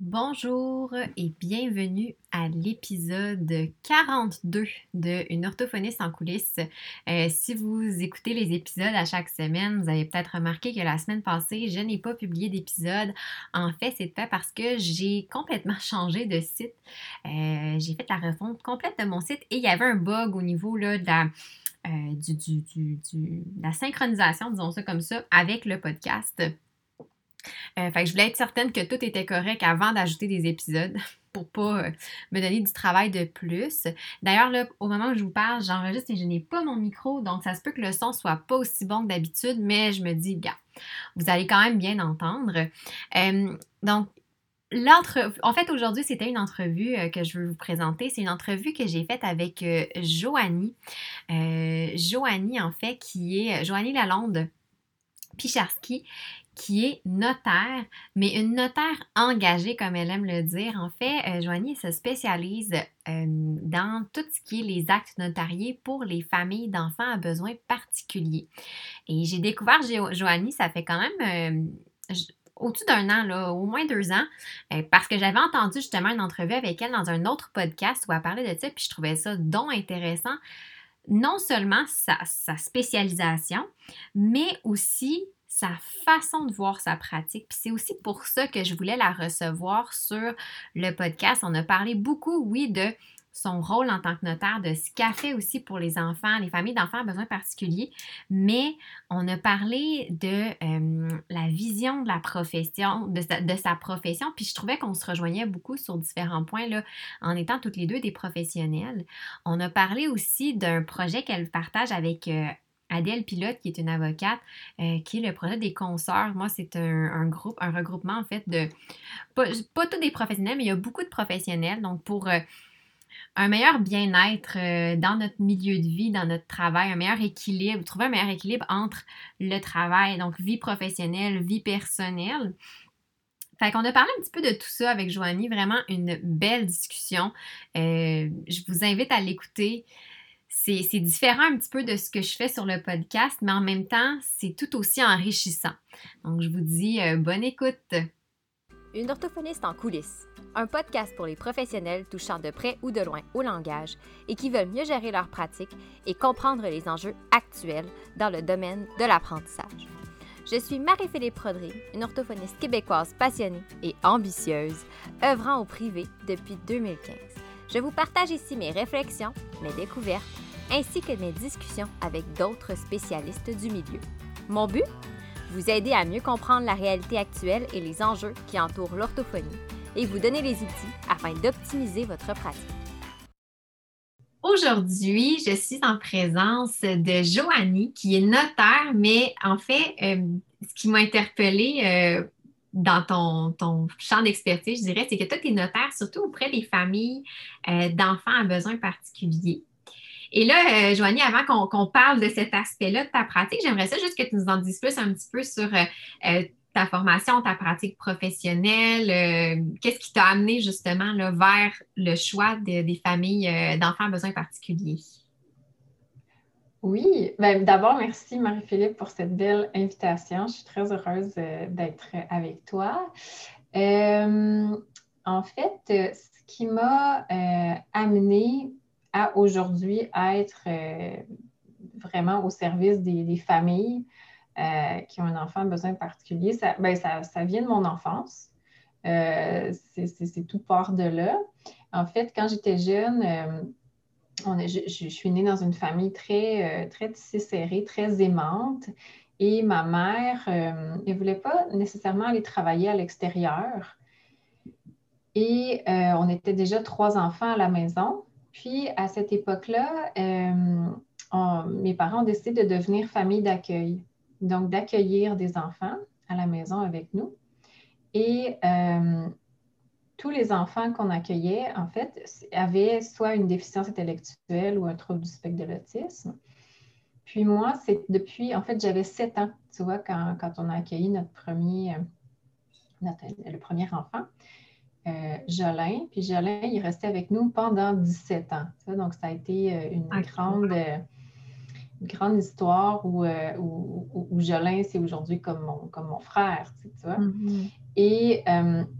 Bonjour et bienvenue à l'épisode 42 de Une orthophoniste en coulisses. Euh, si vous écoutez les épisodes à chaque semaine, vous avez peut-être remarqué que la semaine passée, je n'ai pas publié d'épisode. En fait, c'est fait parce que j'ai complètement changé de site. Euh, j'ai fait la refonte complète de mon site et il y avait un bug au niveau de la, euh, la synchronisation, disons ça comme ça, avec le podcast. Euh, fait que je voulais être certaine que tout était correct avant d'ajouter des épisodes pour pas euh, me donner du travail de plus. D'ailleurs, là, au moment où je vous parle, j'enregistre et je n'ai pas mon micro, donc ça se peut que le son soit pas aussi bon que d'habitude, mais je me dis, gars, vous allez quand même bien entendre. Euh, donc, en fait, aujourd'hui, c'était une entrevue que je veux vous présenter. C'est une entrevue que j'ai faite avec Joanie. Joanie, en fait, qui est Joanie Lalonde Picharski, qui est notaire, mais une notaire engagée, comme elle aime le dire. En fait, euh, Joanie se spécialise euh, dans tout ce qui est les actes notariés pour les familles d'enfants à besoins particuliers. Et j'ai découvert Joanie, ça fait quand même euh, au-dessus d'un an, au moins deux ans, parce que j'avais entendu justement une entrevue avec elle dans un autre podcast où elle parlait de ça, puis je trouvais ça donc intéressant. Non seulement sa spécialisation, mais aussi sa façon de voir sa pratique. Puis c'est aussi pour ça que je voulais la recevoir sur le podcast. On a parlé beaucoup, oui, de son rôle en tant que notaire, de ce qu'elle fait aussi pour les enfants, les familles d'enfants à besoins particuliers, mais on a parlé de euh, la vision de la profession, de sa, profession, puis je trouvais qu'on se rejoignait beaucoup sur différents points, là, en étant toutes les deux des professionnels. On a parlé aussi d'un projet qu'elle partage avec euh, Adèle Pilote, qui est une avocate, euh, qui est le projet des consoeurs. Moi, c'est un, groupe, un regroupement en fait de pas, tous des professionnels, mais il y a beaucoup de professionnels. Donc, pour euh, un meilleur bien-être euh, dans notre milieu de vie, dans notre travail, un meilleur équilibre, trouver un meilleur équilibre entre le travail, donc vie professionnelle, vie personnelle. Fait qu'on a parlé un petit peu de tout ça avec Joanie, vraiment une belle discussion. je vous invite à l'écouter c'est différent un petit peu de ce que je fais sur le podcast, mais en même temps, c'est tout aussi enrichissant. Donc, je vous dis euh, bonne écoute. Une orthophoniste en coulisses, un podcast pour les professionnels touchant de près ou de loin au langage et qui veulent mieux gérer leur pratique et comprendre les enjeux actuels dans le domaine de l'apprentissage. Je suis Marie-Philippe Prodry, une orthophoniste québécoise passionnée et ambitieuse, œuvrant au privé depuis 2015. Je vous partage ici mes réflexions, mes découvertes ainsi que mes discussions avec d'autres spécialistes du milieu. Mon but? Vous aider à mieux comprendre la réalité actuelle et les enjeux qui entourent l'orthophonie et vous donner les outils afin d'optimiser votre pratique. Aujourd'hui, je suis en présence de Joanie, qui est notaire, mais en fait, euh, ce qui m'a interpellée euh, dans ton, ton champ d'expertise, je dirais, c'est que toi, tu es notaire surtout auprès des familles euh, d'enfants à besoins particuliers. Et là, euh, Joanie, avant qu'on parle de cet aspect-là de ta pratique, j'aimerais ça juste que tu nous en dises plus un petit peu sur euh, ta formation, ta pratique professionnelle. Qu'est-ce qui t'a amené justement là, vers le choix des familles d'enfants à besoins particuliers? Oui, ben, d'abord, merci Marie-Philippe pour cette belle invitation. Je suis très heureuse d'être avec toi. en fait, ce qui m'a amené à aujourd'hui être euh, vraiment au service des, familles euh, qui ont un enfant besoin particulier, ça, ben, ça, ça, vient de mon enfance. Euh, c'est tout part de là. En fait, quand j'étais jeune, je, suis née dans une famille très, très tissée serrée, très aimante. Et ma mère, ne voulait pas nécessairement aller travailler à l'extérieur. Et on était déjà trois enfants à la maison. Puis, à cette époque-là, euh, mes parents ont décidé de devenir famille d'accueil, donc d'accueillir des enfants à la maison avec nous. Et euh, tous les enfants qu'on accueillait, en fait, avaient soit une déficience intellectuelle ou un trouble du spectre de l'autisme. Puis moi, c'est depuis, en fait, j'avais sept ans, tu vois, quand, on a accueilli notre premier, euh, le premier enfant. Euh, Jolin. Puis Jolin, il restait avec nous pendant 17 ans. Donc, ça a été euh, une, grande, euh, grande histoire où, où, Jolin, c'est aujourd'hui comme mon, comme mon frère, tu vois. Mm-hmm. Et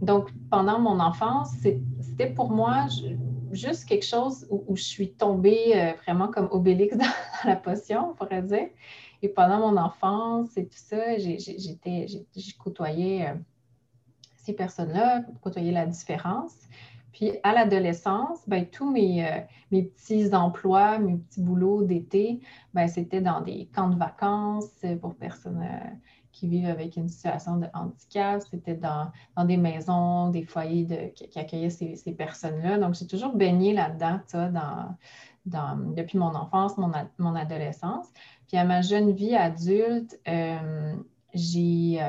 donc, pendant mon enfance, c'était pour moi juste quelque chose où, je suis tombée vraiment comme Obélix dans, la potion, on pourrait dire. Et pendant mon enfance et tout ça, j'ai côtoyé ces personnes-là, côtoyé la différence. Puis à l'adolescence, ben, tous mes, euh, mes, petits emplois, mes petits boulots d'été, ben, c'était dans des camps de vacances pour personnes euh, qui vivent avec une situation de handicap. C'était dans, dans, des maisons, des foyers qui, accueillaient ces, ces personnes-là. Donc, j'ai toujours baigné là-dedans, dans, dans, depuis mon enfance, mon, mon, adolescence. Puis à ma jeune vie adulte, euh, j'ai,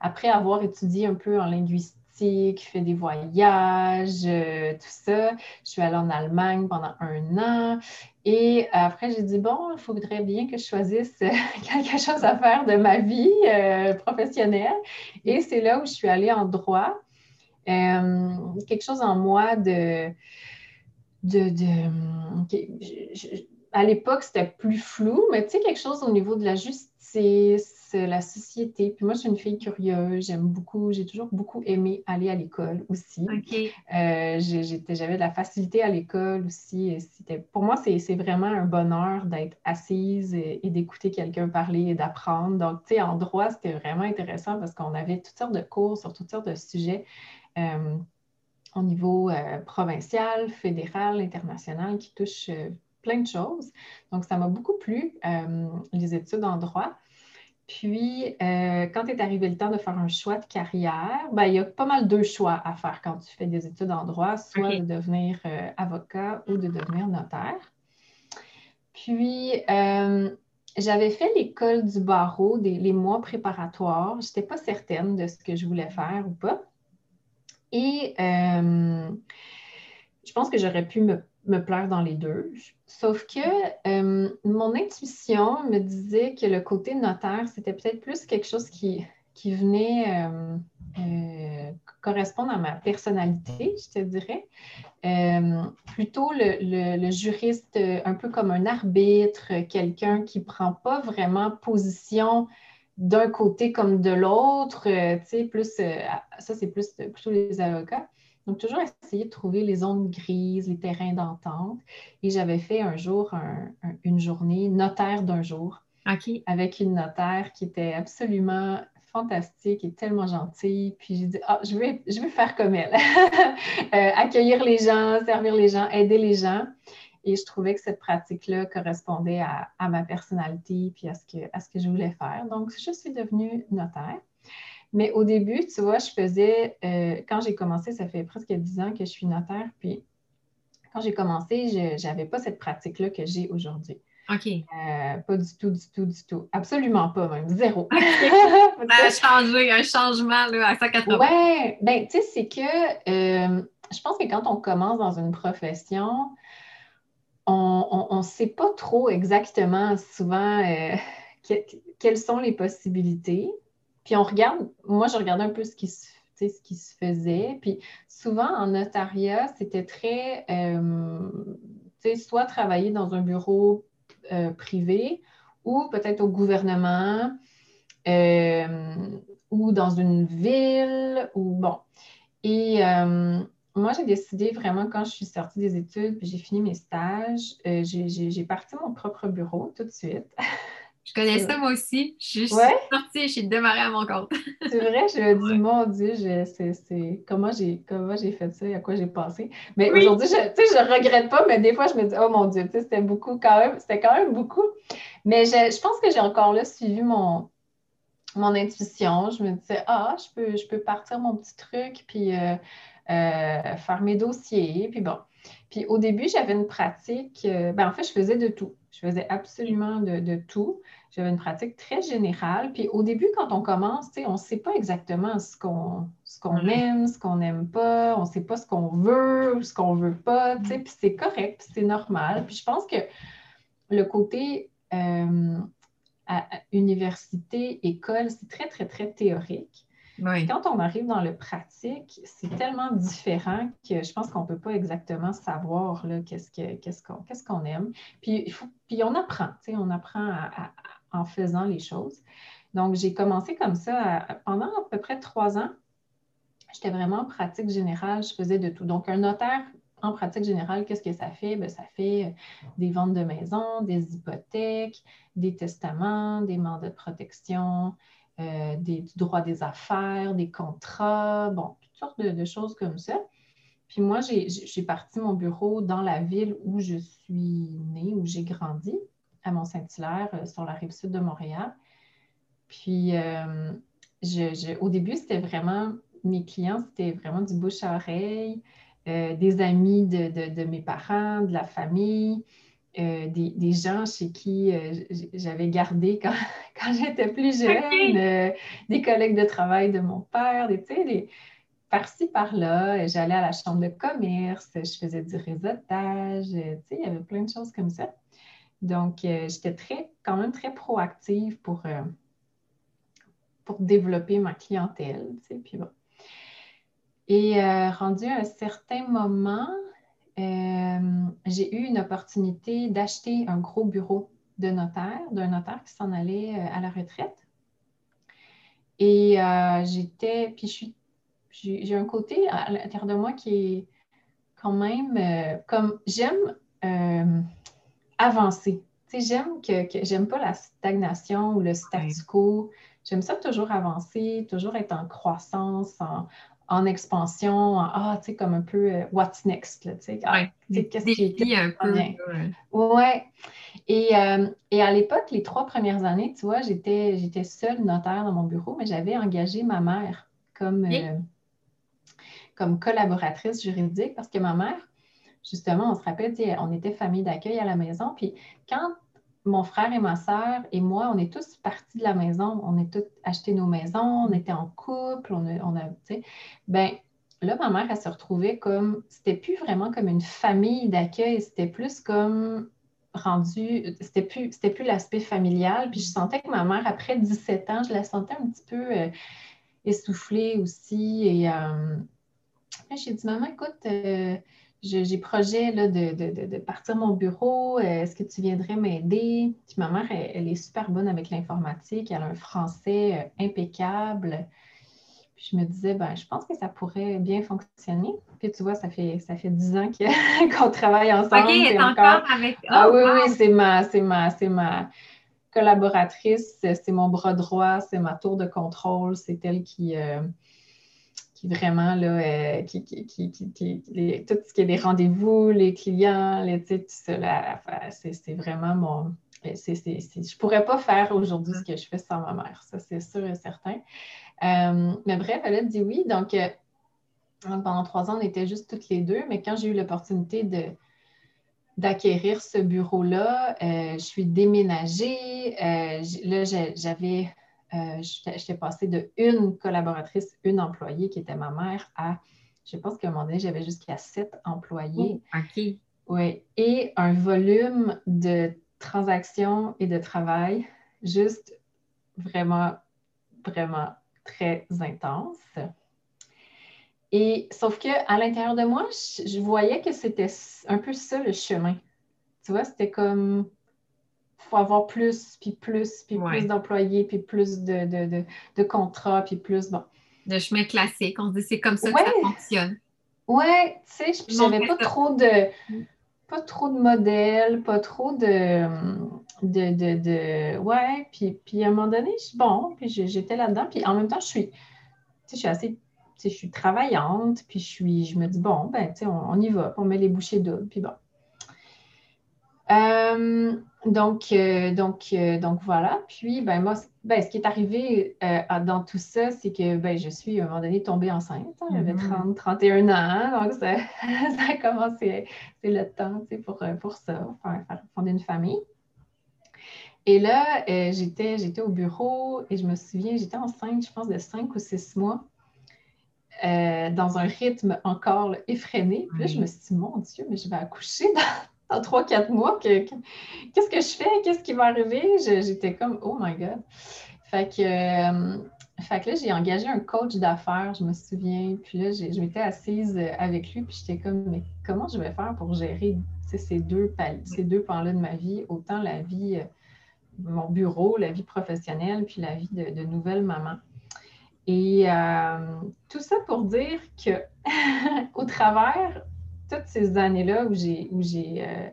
après avoir étudié un peu en linguistique, fait des voyages, euh, tout ça. Je suis allée en Allemagne pendant un an. Et après, j'ai dit, bon, il faudrait bien que je choisisse quelque chose à faire de ma vie euh, professionnelle. Et c'est là où je suis allée en droit. Euh, quelque chose en moi de... de, à l'époque, c'était plus flou, mais tu sais, quelque chose au niveau de la justice, la société. Puis moi, je suis une fille curieuse. J'aime beaucoup, j'ai toujours beaucoup aimé aller à l'école aussi. Euh, j'avais de la facilité à l'école aussi. Pour moi, c'est vraiment un bonheur d'être assise et, d'écouter quelqu'un parler et d'apprendre. Donc, tu sais, en droit, c'était vraiment intéressant parce qu'on avait toutes sortes de cours sur toutes sortes de sujets. Euh, au niveau euh, provincial, fédéral, international, qui touchent plein de choses. Donc, ça m'a beaucoup plu, les études en droit. Puis, euh, quand est arrivé le temps de faire un choix de carrière, ben, il y a pas mal deux choix à faire quand tu fais des études en droit, soit de devenir euh, avocat ou de devenir notaire. Puis, euh, j'avais fait l'école du barreau des, les mois préparatoires. Je n'étais pas certaine de ce que je voulais faire ou pas. Et je pense que j'aurais pu me me plaire dans les deux. Sauf que euh, mon intuition me disait que le côté notaire, c'était peut-être plus quelque chose qui, qui venait euh, euh, correspondre à ma personnalité, je te dirais. plutôt le, le, juriste un peu comme un arbitre, quelqu'un qui ne prend pas vraiment position d'un côté comme de l'autre, tu sais, plus, ça c'est plus plutôt les avocats. Donc, toujours essayer de trouver les zones grises, les terrains d'entente. Et j'avais fait un jour une journée notaire d'un jour avec une notaire qui était absolument fantastique et tellement gentille. Puis j'ai dit, ah, je, vais, je vais faire comme elle. Euh, accueillir les gens, servir les gens, aider les gens. Et je trouvais que cette pratique-là correspondait à, ma personnalité puis à ce, que, à ce que je voulais faire. Donc, je suis devenue notaire. Mais au début, tu vois, je faisais, euh, quand j'ai commencé, ça fait presque dix ans que je suis notaire, puis quand j'ai commencé, je n'avais pas cette pratique-là que j'ai aujourd'hui. OK. Euh, pas du tout, du tout, du tout. Absolument pas, même. Zéro. ça a changé, un changement là, à 180. Oui, bien, tu sais, c'est que euh, je pense que quand on commence dans une profession, on ne sait pas trop exactement souvent quelles sont les possibilités. Puis on regarde, moi, je regardais un peu ce qui se, ce qui se faisait. Puis souvent, en notariat, c'était très, euh, tu sais, soit travailler dans un bureau euh, privé ou peut-être au gouvernement euh, ou dans une ville ou bon. Et moi, j'ai décidé vraiment quand je suis sortie des études puis j'ai fini mes stages, j'ai parti mon propre bureau tout de suite. Je connais ça moi aussi. Je suis sortie et je suis démarrée à mon compte. c'est vrai, je me dis, mon Dieu, c'est, comment, j'ai, comment j'ai fait ça, à quoi j'ai passé. Mais aujourd'hui, je ne regrette pas, mais des fois, je me dis, oh mon Dieu, c'était beaucoup quand même, c'était quand même beaucoup. Mais je, pense que j'ai encore là suivi mon, mon intuition. Je me disais, ah, je peux, je peux partir mon petit truc, puis euh, euh, faire mes dossiers, puis bon. Puis au début, j'avais une pratique, euh, ben, en fait, je faisais de tout. Je faisais absolument de, tout. J'avais une pratique très générale. Puis au début, quand on commence, on ne sait pas exactement ce qu'on qu'on aime, ce qu'on n'aime pas. On ne sait pas ce qu'on veut, ce qu'on ne veut pas. Puis c'est correct, puis c'est normal. Puis je pense que le côté euh, université, école, c'est très, très, très théorique. Quand on arrive dans le pratique, c'est tellement différent que je pense qu'on ne peut pas exactement savoir qu'est-ce qu'on aime. Puis, on apprend, on apprend en faisant les choses. Donc, j'ai commencé comme ça pendant à peu près trois ans. J'étais vraiment en pratique générale, je faisais de tout. Donc, un notaire en pratique générale, qu'est-ce que ça fait? Bien, ça fait euh, des ventes de maisons, des hypothèques, des testaments, des mandats de protection, euh, des droits des affaires, des contrats, bon, toutes sortes de, choses comme ça. Puis moi, j'ai parti mon bureau dans la ville où je suis née, où j'ai grandi, à Mont-Saint-Hilaire, euh, sur la rive sud de Montréal. Puis, au début, c'était vraiment, mes clients, c'était vraiment du bouche à oreille. Euh, des amis de, mes parents, de la famille, euh, des, gens chez qui euh, j'avais gardé quand, j'étais plus jeune, des collègues de travail de mon père, des, des par-ci, par-là. J'allais à la chambre de commerce, je faisais du réseautage, il y avait plein de choses comme ça. Donc, j'étais très, quand même très proactive pour, pour développer ma clientèle. Puis bon. Et euh, rendu à un certain moment, euh, j'ai eu une opportunité d'acheter un gros bureau de notaire, d'un notaire qui s'en allait euh, à la retraite. Et j'étais, puis je suis, j'ai un côté à l'intérieur de moi qui est quand même comme j'aime avancer. Tu sais, j'aime que, que j'aime pas la stagnation ou le statu quo. J'aime ça toujours avancer, toujours être en croissance, en, en expansion, ah, tu sais, comme un peu euh, what's next, tu sais, ah, qu'est-ce qui est un peu. Bien. Ouais. Et, euh, et à l'époque, les trois premières années, tu vois, j'étais, j'étais seule notaire dans mon bureau, mais j'avais engagé ma mère comme, euh, comme collaboratrice juridique parce que ma mère, justement, on se rappelle, on était famille d'accueil à la maison, puis quand mon frère et ma sœur et moi, on est tous partis de la maison. On est tous acheté nos maisons, on était en couple, on a, on a tu sais. Ben, là, ma mère, elle se retrouvait comme, c'était plus vraiment comme une famille d'accueil, c'était plus comme rendu, c'était plus, c'était plus l'aspect familial. Puis je sentais que ma mère, après 17 ans, je la sentais un petit peu euh, essoufflée aussi. Et euh, j'ai dit, maman, écoute, euh, j'ai projet là, de, partir mon bureau. Euh, est-ce que tu viendrais m'aider? Puis ma mère, elle, est super bonne avec l'informatique. Elle a un français euh, impeccable. Puis je me disais, ben, je pense que ça pourrait bien fonctionner. Puis tu vois, ça fait ça fait dix ans qu'on travaille ensemble. OK, est encore, avec. ah oui, oui, c'est ma, c'est ma, c'est ma collaboratrice, c'est mon bras droit, c'est ma tour de contrôle, c'est elle qui. Euh, qui vraiment, là, euh, qui, qui, qui, tout ce qui est des rendez-vous, les clients, les, tout ça, c'est vraiment mon. Euh, je ne pourrais pas faire aujourd'hui ce que je fais sans ma mère, ça c'est sûr et certain. Euh, mais bref, elle a dit oui. Donc, pendant trois ans, on était juste toutes les deux, mais quand j'ai eu l'opportunité de d'acquérir ce bureau-là, je suis déménagée. là, j'avais euh, j'étais passée de une collaboratrice, une employée qui était ma mère à, je pense qu'à un moment donné, j'avais jusqu'à sept employés. Oh, OK. Oui. Et un volume de transactions et de travail juste vraiment, vraiment très intense. Et sauf que à l'intérieur de moi, je voyais que c'était un peu ça le chemin. Tu vois, c'était comme faut avoir plus, puis plus, puis plus d'employés, puis plus de, contrats, puis plus, bon. Le chemin classique, on se dit c'est comme ça que ça fonctionne. Ouais, tu sais, j'avais pas trop de pas trop de modèles, pas trop de, de, ouais, puis, puis à un moment donné, je, bon, puis j'étais là-dedans, puis en même temps, je suis, tu sais, je suis assez, je suis travaillante, puis je suis, je me dis, bon, ben, tu sais, on, y va, on met les bouchées doubles, puis bon. Euh, donc, euh, donc, euh, donc voilà. Puis, ben, moi, ben, ce qui est arrivé dans tout ça, c'est que ben, je suis à un moment donné tombée enceinte. Hein. J'avais 30, mm-hmm. 31 ans, donc ça, a commencé, c'est le temps pour, pour ça, faire, fonder une famille. Et là, j'étais, j'étais au bureau et je me souviens, j'étais enceinte, je pense, de 5 ou 6 mois. dans un rythme encore effréné. Puis là, je me suis dit, mon Dieu, mais je vais accoucher dans, trois, quatre mois, qu'est-ce que je fais? Qu'est-ce qui va arriver? J'étais comme, oh my God. Fait que, euh, fait que là, j'ai engagé un coach d'affaires, je me souviens. Puis là, je m'étais assise avec lui, puis j'étais comme, mais comment je vais faire pour gérer ces deux, ces deux pans-là de ma vie? Autant la vie, mon bureau, la vie professionnelle, puis la vie de, nouvelle maman? Et tout ça pour dire que au travers toutes ces années-là où j'ai, où j'ai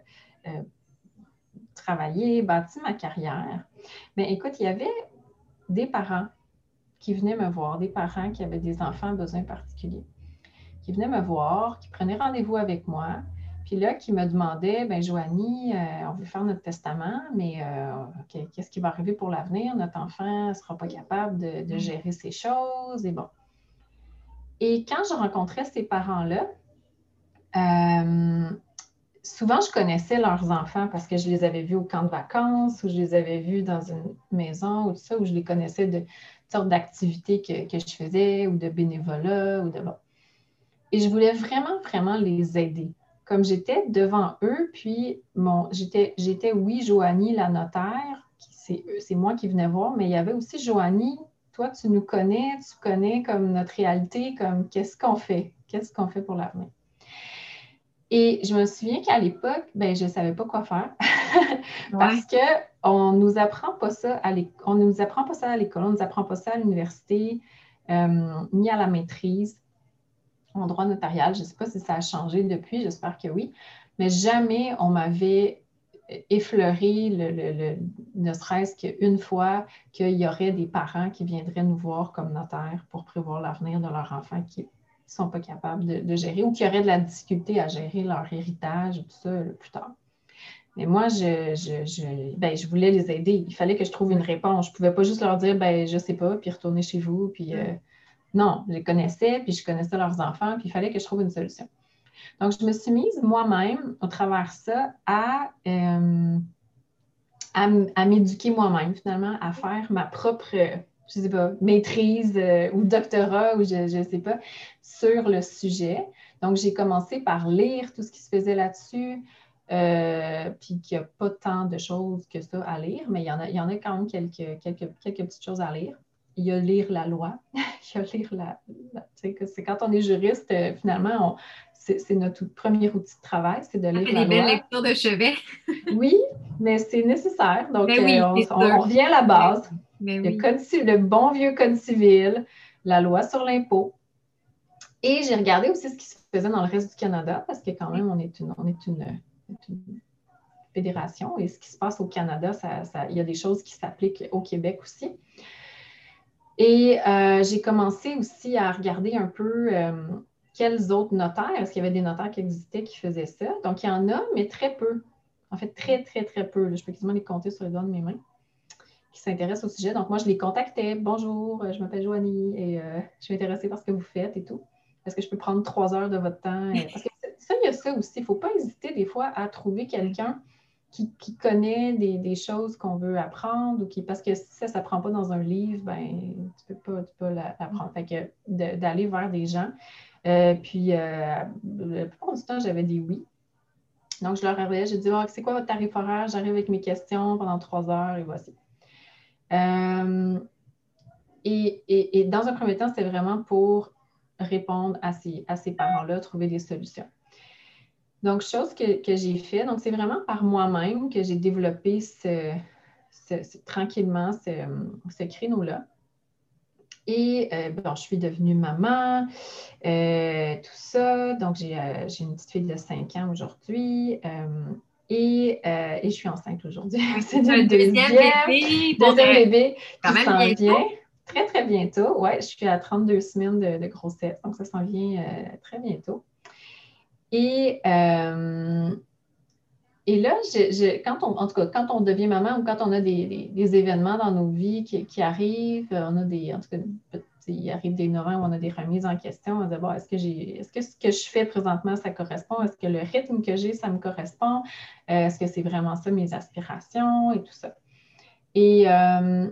travaillé, bâti ma carrière, mais écoute, il y avait des parents qui venaient me voir, des parents qui avaient des enfants à besoins particuliers, qui venaient me voir, qui prenaient rendez-vous avec moi, puis là, qui me demandaient, ben Joanie, euh, on veut faire notre testament, mais euh, qu'est-ce qui va arriver pour l'avenir? Notre enfant ne sera pas capable de, mm. gérer ces choses, et bon. Et quand je rencontrais ces parents-là, euh, souvent, je connaissais leurs enfants parce que je les avais vus au camp de vacances ou je les avais vus dans une maison ou tout ça, où je les connaissais de sortes d'activités que, je faisais ou de bénévolat ou de. Et je voulais vraiment, vraiment les aider. Comme j'étais devant eux, puis mon, j'étais, j'étais, oui, Joanie, la notaire, c'est, c'est moi qui venais voir, mais il y avait aussi Joanie, toi, tu nous connais, tu connais comme notre réalité, comme qu'est-ce qu'on fait, qu'est-ce qu'on fait pour l'avenir? Et je me souviens qu'à l'époque, ben, je ne savais pas quoi faire. Parce qu'on ne nous apprend pas ça à l'école, on nous apprend pas ça à l'école, on ne nous apprend pas ça à l'université, euh, ni à la maîtrise en droit notarial. Je ne sais pas si ça a changé depuis, j'espère que oui, mais jamais on m'avait effleuré, le, ne serait-ce qu'une fois, qu'il y aurait des parents qui viendraient nous voir comme notaires pour prévoir l'avenir de leur enfant qui ne sont pas capables de, gérer ou qui auraient de la difficulté à gérer leur héritage, tout ça, plus tard. Mais moi, je, je, ben, je, voulais les aider. Il fallait que je trouve une réponse. Je ne pouvais pas juste leur dire, ben, je ne sais pas, puis retourner chez vous. Puis, euh, non, je les connaissais, puis je connaissais leurs enfants, puis il fallait que je trouve une solution. Donc, je me suis mise moi-même, au travers ça, à, euh, à, m'éduquer moi-même, finalement, à faire ma propre je ne sais pas, maîtrise euh, ou doctorat ou je ne sais pas, sur le sujet. Donc, j'ai commencé par lire tout ce qui se faisait là-dessus, euh, puis qu'il n'y a pas tant de choses que ça à lire, mais il y en a, il y en a quand même quelques, quelques, quelques petites choses à lire. Il y a lire la loi, il y a lire la. tu sais, c'est quand on est juriste, euh, finalement, c'est notre premier outil de travail, c'est de lire la loi. des belles lectures de chevet. oui, mais c'est nécessaire. Donc, ben on, on, revient à la base. Le, bon vieux code civil, la loi sur l'impôt. Et j'ai regardé aussi ce qui se faisait dans le reste du Canada, parce que quand même, on est une, on est une, fédération et ce qui se passe au Canada, il y a des choses qui s'appliquent au Québec aussi. Et euh, j'ai commencé aussi à regarder un peu euh, quels autres notaires, est-ce qu'il y avait des notaires qui existaient qui faisaient ça. Donc, il y en a, mais très peu. En fait, très, très, très peu. Je peux quasiment les compter sur les doigts de mes mains qui s'intéressent au sujet. Donc, moi, je les contactais. Bonjour, euh, je m'appelle Joanie et euh, je suis intéressée par ce que vous faites et tout. Est-ce que je peux prendre trois heures de votre temps? Parce que ça, il y a ça aussi. Il ne faut pas hésiter des fois à trouver quelqu'un qui, connaît des, choses qu'on veut apprendre ou qui, parce que si ça ne s'apprend pas dans un livre, ben, tu ne peux pas, l'apprendre. Fait que d'aller vers des gens. Euh, puis, la plupart du temps, j'avais des oui. Donc, je leur avais, j'ai dit, oh, c'est quoi votre tarif horaire? J'arrive avec mes questions pendant trois heures et voici. Euh, et, dans un premier temps, c'est vraiment pour répondre à ces, parents-là, trouver des solutions. Donc, chose que, j'ai fait, donc c'est vraiment par moi-même que j'ai développé tranquillement ce, créneau-là. Et euh, bon, je suis devenue maman, euh, tout ça. Donc, j'ai une petite fille de 5 ans aujourd'hui. Euh, et, je suis enceinte aujourd'hui. C'est le deuxième, bébé. Deuxième bébé qui s'en vient. Très, très bientôt. Oui, je suis à 32 semaines de, grossesse, donc ça s'en vient euh, très bientôt. Et, euh, et là, quand on, en tout cas, quand on devient maman ou quand on a des, événements dans nos vies qui, qui, arrivent, on a des, en tout cas, il arrive des moments où on a des remises en question. On se dit, est-ce que, j'ai, est-ce que ce que je fais présentement, ça correspond? Est-ce que le rythme que j'ai, ça me correspond? Euh, est-ce que c'est vraiment ça mes aspirations et tout ça? Euh,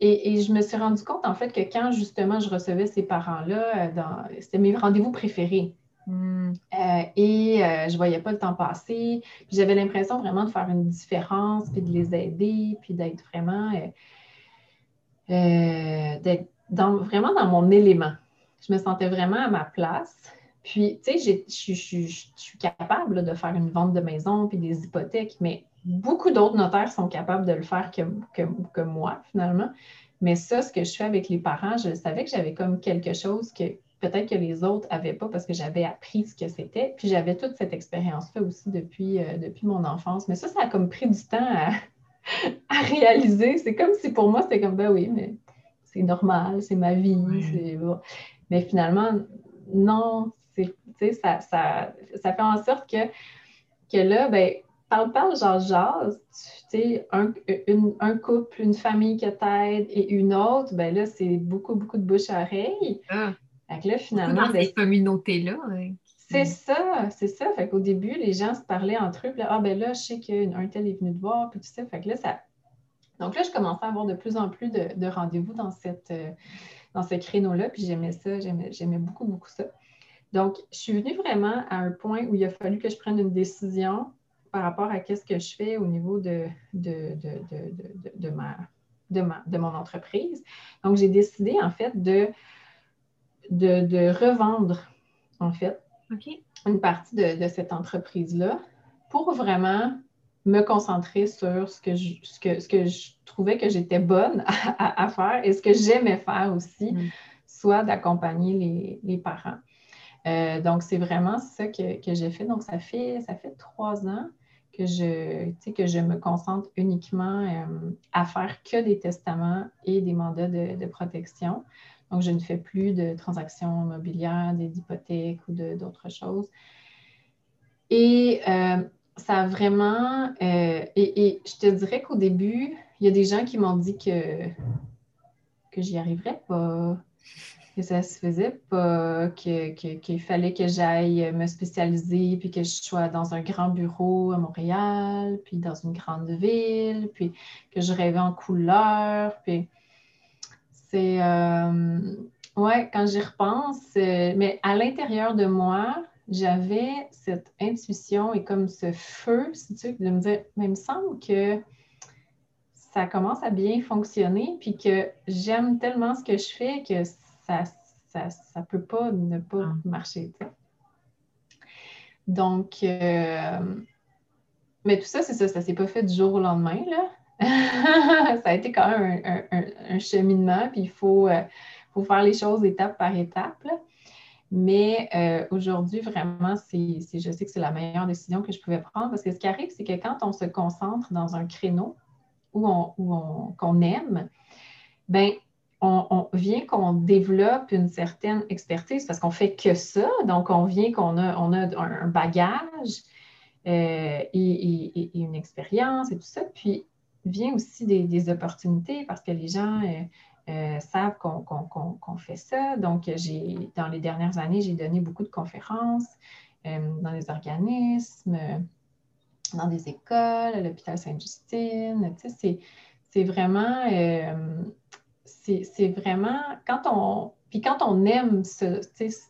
et, et, je me suis rendu compte, en fait, que quand justement je recevais ces parents-là, euh, c'était mes rendez-vous préférés. Hmm. et je ne voyais pas le temps passer. j'avais l'impression vraiment de faire une différence, puis de les aider, puis d'être vraiment, d'être vraiment dans mon élément. Je me sentais vraiment à ma place. Puis, tu sais, je suis capable de faire une vente de maison puis des hypothèques, mais beaucoup d'autres notaires sont capables de le faire que, que, moi, finalement. Mais ça, ce que je fais avec les parents, je savais que j'avais comme quelque chose que peut-être que les autres n'avaient pas parce que j'avais appris ce que c'était. Puis j'avais toute cette expérience-là aussi depuis, euh, depuis mon enfance. Mais ça, ça a comme pris du temps à, à réaliser. C'est comme si pour moi, c'était comme, ben oui, mais c'est normal, c'est ma vie. Mais finalement, non, ça, ça, ça fait en sorte que, que là, ben, parle, parle, genre, jase, tu sais, un, un, couple, une famille qui t'aide et une autre, ben là, c'est beaucoup, beaucoup de bouche à oreille. Ah. Fait que là, finalement. Dans ben, cette communauté-là. C'est ça, c'est ça. Fait qu'au début, les gens se parlaient entre eux. Puis là, ah ben là, je sais qu'un tel est venu te voir, puis tout ça. Fait que là, ça. Donc là, je commençais à avoir de plus en plus de, rendez-vous dans, cette, euh, dans ce créneau-là. Puis j'aimais ça, j'aimais beaucoup, beaucoup ça. Donc, je suis venue vraiment à un point où il a fallu que je prenne une décision par rapport à qu'est-ce que je fais au niveau de, de, de, ma, de, mon entreprise. Donc, j'ai décidé, en fait, de, de, revendre, en fait, une partie de, cette entreprise-là pour vraiment me concentrer sur ce que je, ce que, ce que je trouvais que j'étais bonne à, faire et ce que j'aimais faire aussi, mm. soit d'accompagner les, parents. Euh, donc, c'est vraiment ça que, j'ai fait. Donc, ça fait, ça fait trois ans que je, que je me concentre uniquement euh, à faire que des testaments et des mandats de protection. Donc, je ne fais plus de transactions immobilières, d'hypothèques ou d'autres choses. Et euh, ça a vraiment. Euh, et, je te dirais qu'au début, il y a des gens qui m'ont dit que, que j'y arriverais pas, que ça se faisait pas, qu'il fallait que j'aille me spécialiser, puis que je sois dans un grand bureau à Montréal, puis dans une grande ville, puis que je rêvais en couleur, puis c'est. Euh, ouais, quand j'y repense, euh, mais à l'intérieur de moi, j'avais cette intuition et comme ce feu, si tu veux, de me dire, mais il me semble que ça commence à bien fonctionner, puis que j'aime tellement ce que je fais que ça ça, ça peut pas ne pas ah. marcher. Donc, euh, mais tout ça, c'est ça, ça s'est pas fait du jour au lendemain, là. ça a été quand même un, cheminement, puis il faut, euh, faut, faire les choses étape par étape. Mais euh, aujourd'hui, vraiment, je sais que c'est la meilleure décision que je pouvais prendre parce que ce qui arrive, c'est que quand on se concentre dans un créneau où on, qu'on aime, ben on, vient qu'on développe une certaine expertise parce qu'on fait que ça. Donc, on vient qu'on a, on a un, bagage euh, et, une expérience et tout ça. Puis, vient aussi des, opportunités parce que les gens euh, euh, savent qu'on fait ça. Donc, dans les dernières années, j'ai donné beaucoup de conférences euh, dans des organismes, dans des écoles, à l'hôpital Sainte-Justine. Tu c'est vraiment, c'est vraiment quand on puis quand on aime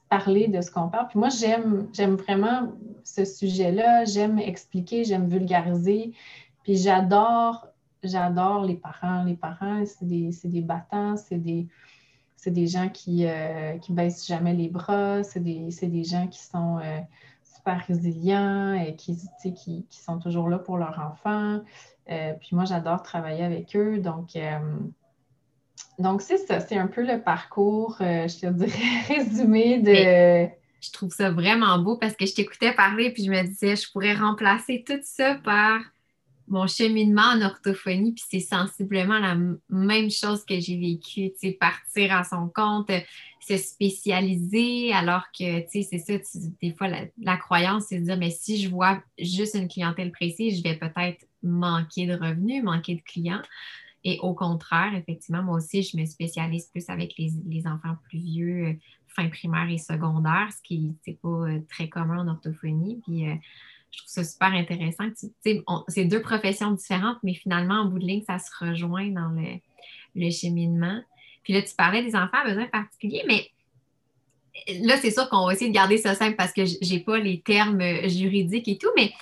parler de ce qu'on parle, puis moi, j'aime vraiment ce sujet-là, j'aime expliquer, j'aime vulgariser, puis j'adore j'adore les parents. Les parents, c'est des, des, battants, c'est des, des, gens qui euh, baissent jamais les bras, c'est des, des, gens qui sont euh, super résilients et qui, qui, qui, sont toujours là pour leurs enfants. Euh, puis moi, j'adore travailler avec eux. Donc, donc c'est ça, c'est un peu le parcours, je te dirais, résumé de... je trouve ça vraiment beau parce que je t'écoutais parler puis je me disais, je pourrais remplacer tout ça par mon cheminement en orthophonie, puis c'est sensiblement la même chose que j'ai vécu, tu partir à son compte, se spécialiser, alors que, tu sais, c'est ça, des fois, la, croyance, c'est de dire, mais si je vois juste une clientèle précise, je vais peut-être manquer de revenus, manquer de clients. Et au contraire, effectivement, moi aussi, je me spécialise plus avec les, enfants plus vieux, euh, fin primaire et secondaire, ce qui n'est pas euh, très commun en orthophonie. Puis, euh, je trouve ça super intéressant. C'est deux professions différentes, mais finalement, en bout de ligne, ça se rejoint dans le, cheminement. Puis là, tu parlais des enfants à besoins particuliers, mais là, c'est sûr qu'on va essayer de garder ça simple parce que je n'ai pas les termes juridiques et tout, mais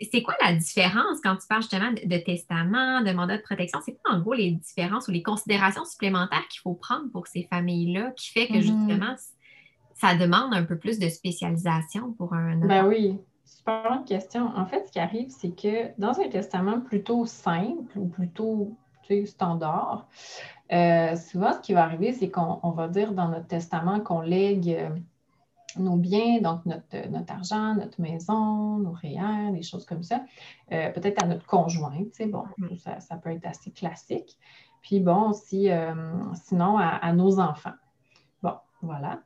c'est quoi la différence quand tu parles justement de, testament, de mandat de protection? C'est quoi en gros les différences ou les considérations supplémentaires qu'il faut prendre pour ces familles-là qui fait que mm-hmm. justement ça demande un peu plus de spécialisation pour un Ben oui, super question. En fait, ce qui arrive, c'est que dans un testament plutôt simple ou plutôt standard, euh, souvent, ce qui va arriver, c'est qu'on va dire dans notre testament qu'on lègue euh, nos biens, donc notre, notre, argent, notre maison, nos REER, des choses comme ça, euh, peut-être à notre conjoint, bon, mm-hmm. ça, peut être assez classique. Puis bon, si, sinon à, nos enfants. Bon, voilà.